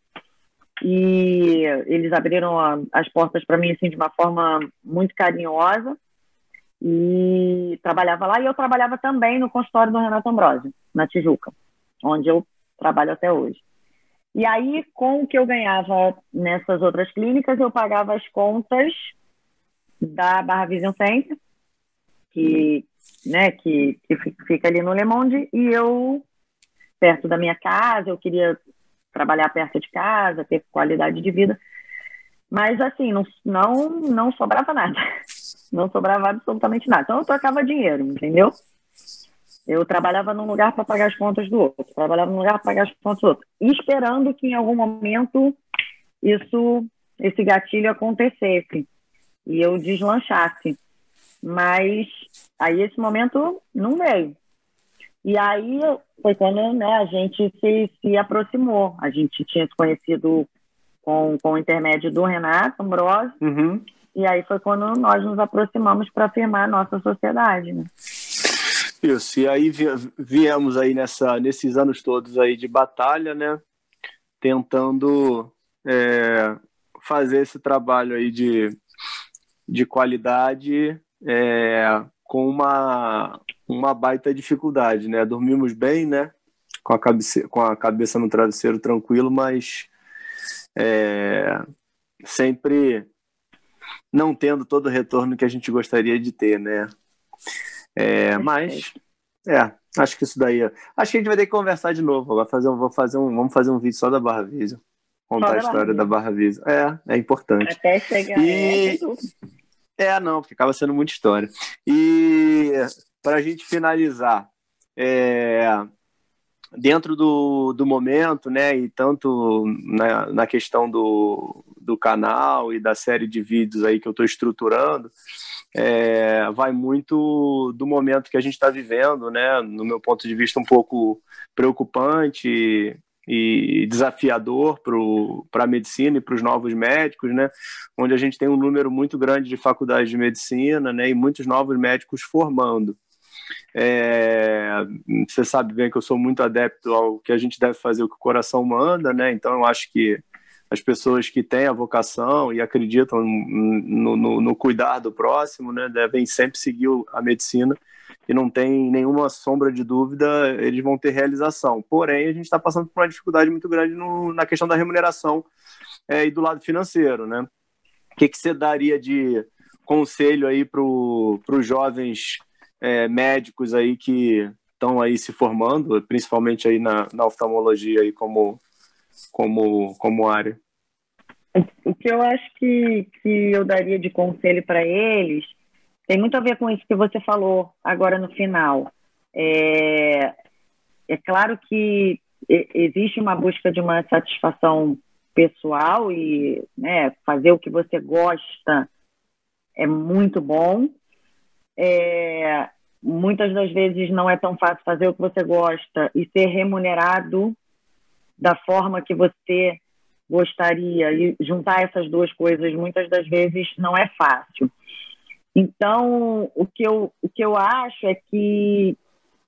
e eles abriram a, as portas para mim assim de uma forma muito carinhosa e trabalhava lá e eu trabalhava também no consultório do Renato Ambrosio, na Tijuca, onde eu trabalho até hoje. E aí, com o que eu ganhava nessas outras clínicas, eu pagava as contas da Barra Vision Center, que, né, que, que fica ali no Le Monde, e eu, perto da minha casa, eu queria trabalhar perto de casa, ter qualidade de vida. Mas, assim, não, não, não sobrava nada. Não sobrava absolutamente nada. Então, eu trocava dinheiro, entendeu? Eu trabalhava num lugar para pagar as contas do outro, trabalhava num lugar para pagar as contas do outro, esperando que em algum momento isso, esse gatilho acontecesse e eu deslanchasse. Mas aí esse momento não veio. E aí foi quando né, a gente se, se aproximou. A gente tinha se conhecido com, com o intermédio do Renato Ambrosio. Uhum. E aí foi quando nós nos aproximamos para firmar a nossa sociedade. Né? Isso, e aí viemos aí nessa, nesses anos todos aí de batalha, né? Tentando é, fazer esse trabalho aí de, de qualidade é, com uma, uma baita dificuldade, né? Dormimos bem, né? Com a, cabeça, com a cabeça no travesseiro tranquilo, mas é, sempre não tendo todo o retorno que a gente gostaria de ter, né? É, mas, é, acho que isso daí. Acho que a gente vai ter que conversar de novo. Vai fazer vou fazer um, vamos fazer um vídeo só da Barra Visa. Contar a história da Barra Visa. É, é importante. Até chegar. E... É, é, não, porque acaba sendo muita história. E para a gente finalizar, é, dentro do, do momento, né, e tanto na, na questão do, do canal e da série de vídeos aí que eu estou estruturando, é, vai muito do momento que a gente está vivendo, né, no meu ponto de vista um pouco preocupante e desafiador para a medicina e para os novos médicos, né, onde a gente tem um número muito grande de faculdades de medicina, né, e muitos novos médicos formando. É, você sabe bem que eu sou muito adepto ao que a gente deve fazer o que o coração manda, né? Então eu acho que as pessoas que têm a vocação e acreditam no, no, no cuidar do próximo, né, devem sempre seguir a medicina e não tem nenhuma sombra de dúvida, eles vão ter realização. Porém, a gente está passando por uma dificuldade muito grande no, na questão da remuneração é, e do lado financeiro, né? O que, que você daria de conselho aí para os jovens é, médicos aí que estão aí se formando, principalmente aí na, na oftalmologia aí como, como, como área? O que eu acho que, que eu daria de conselho para eles tem muito a ver com isso que você falou agora no final. É, é claro que existe uma busca de uma satisfação pessoal e né, fazer o que você gosta é muito bom, é, muitas das vezes não é tão fácil fazer o que você gosta e ser remunerado da forma que você gostaria e juntar essas duas coisas muitas das vezes não é fácil. Então, o que eu, o que eu acho é que,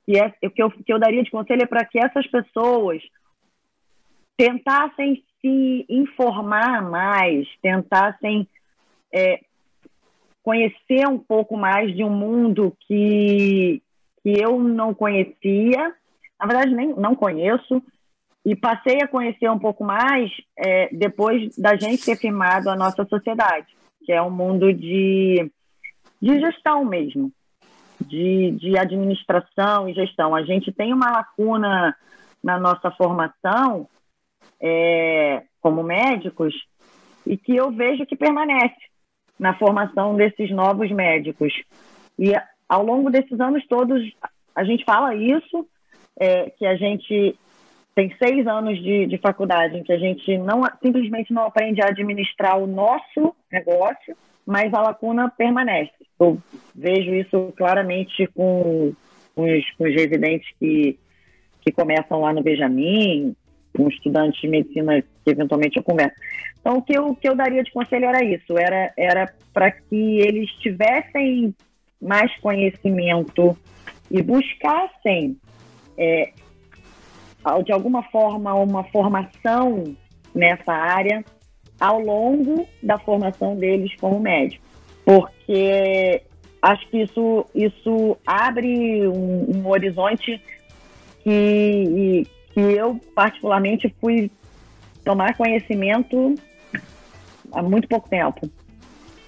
que, é, o que, eu, que eu daria de conselho é para que essas pessoas tentassem se informar mais, tentassem é, conhecer um pouco mais de um mundo que, que eu não conhecia, na verdade nem não conheço, e passei a conhecer um pouco mais é, depois da gente ter firmado a nossa sociedade, que é um mundo de, de gestão mesmo, de, de administração e gestão. A gente tem uma lacuna na nossa formação é, como médicos e que eu vejo que permanece na formação desses novos médicos. E ao longo desses anos todos, a gente fala isso, é, que a gente tem seis anos de, de faculdade em que a gente não simplesmente não aprende a administrar o nosso negócio, mas a lacuna permanece. Eu vejo isso claramente com, com, os, com os residentes que, que começam lá no Benjamin, com estudantes de medicina que eventualmente eu converso. Então, o que eu, que eu daria de conselho era isso, era, era para que eles tivessem mais conhecimento e buscassem é, de alguma forma, uma formação nessa área ao longo da formação deles como médico. Porque acho que isso, isso abre um, um horizonte que, que eu, particularmente, fui tomar conhecimento há muito pouco tempo.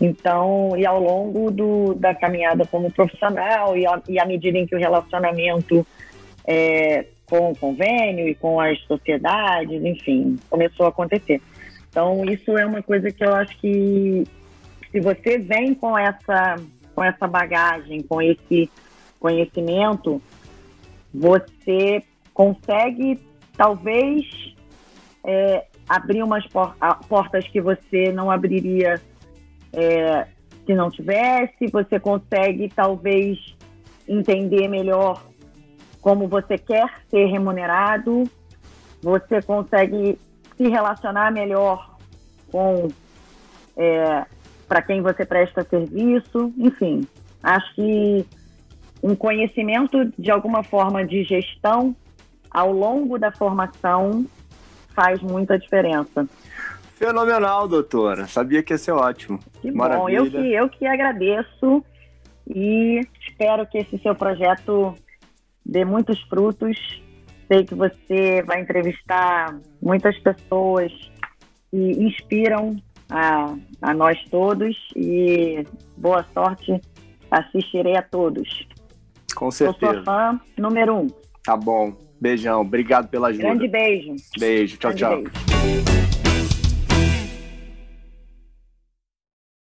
Então, e ao longo do, da caminhada como profissional e, a, e à medida em que o relacionamento é, com o convênio e com as sociedades, enfim, começou a acontecer. Então, isso é uma coisa que eu acho que se você vem com essa, com essa bagagem, com esse conhecimento, você consegue talvez é, abrir umas por portas que você não abriria é, se não tivesse, você consegue talvez entender melhor como você quer ser remunerado, você consegue se relacionar melhor com é, para quem você presta serviço, enfim, acho que um conhecimento de alguma forma de gestão ao longo da formação faz muita diferença. Fenomenal, doutora. Sabia que ia ser ótimo. Que Maravilha. bom. Eu que, eu que agradeço e espero que esse seu projeto dê muitos frutos. Sei que você vai entrevistar muitas pessoas que inspiram a, a nós todos e boa sorte. Assistirei a todos. Com certeza. Eu sou fã número um. Tá bom. Beijão. Obrigado pela ajuda. Grande beijo. Beijo. Tchau, Grande tchau. Beijo.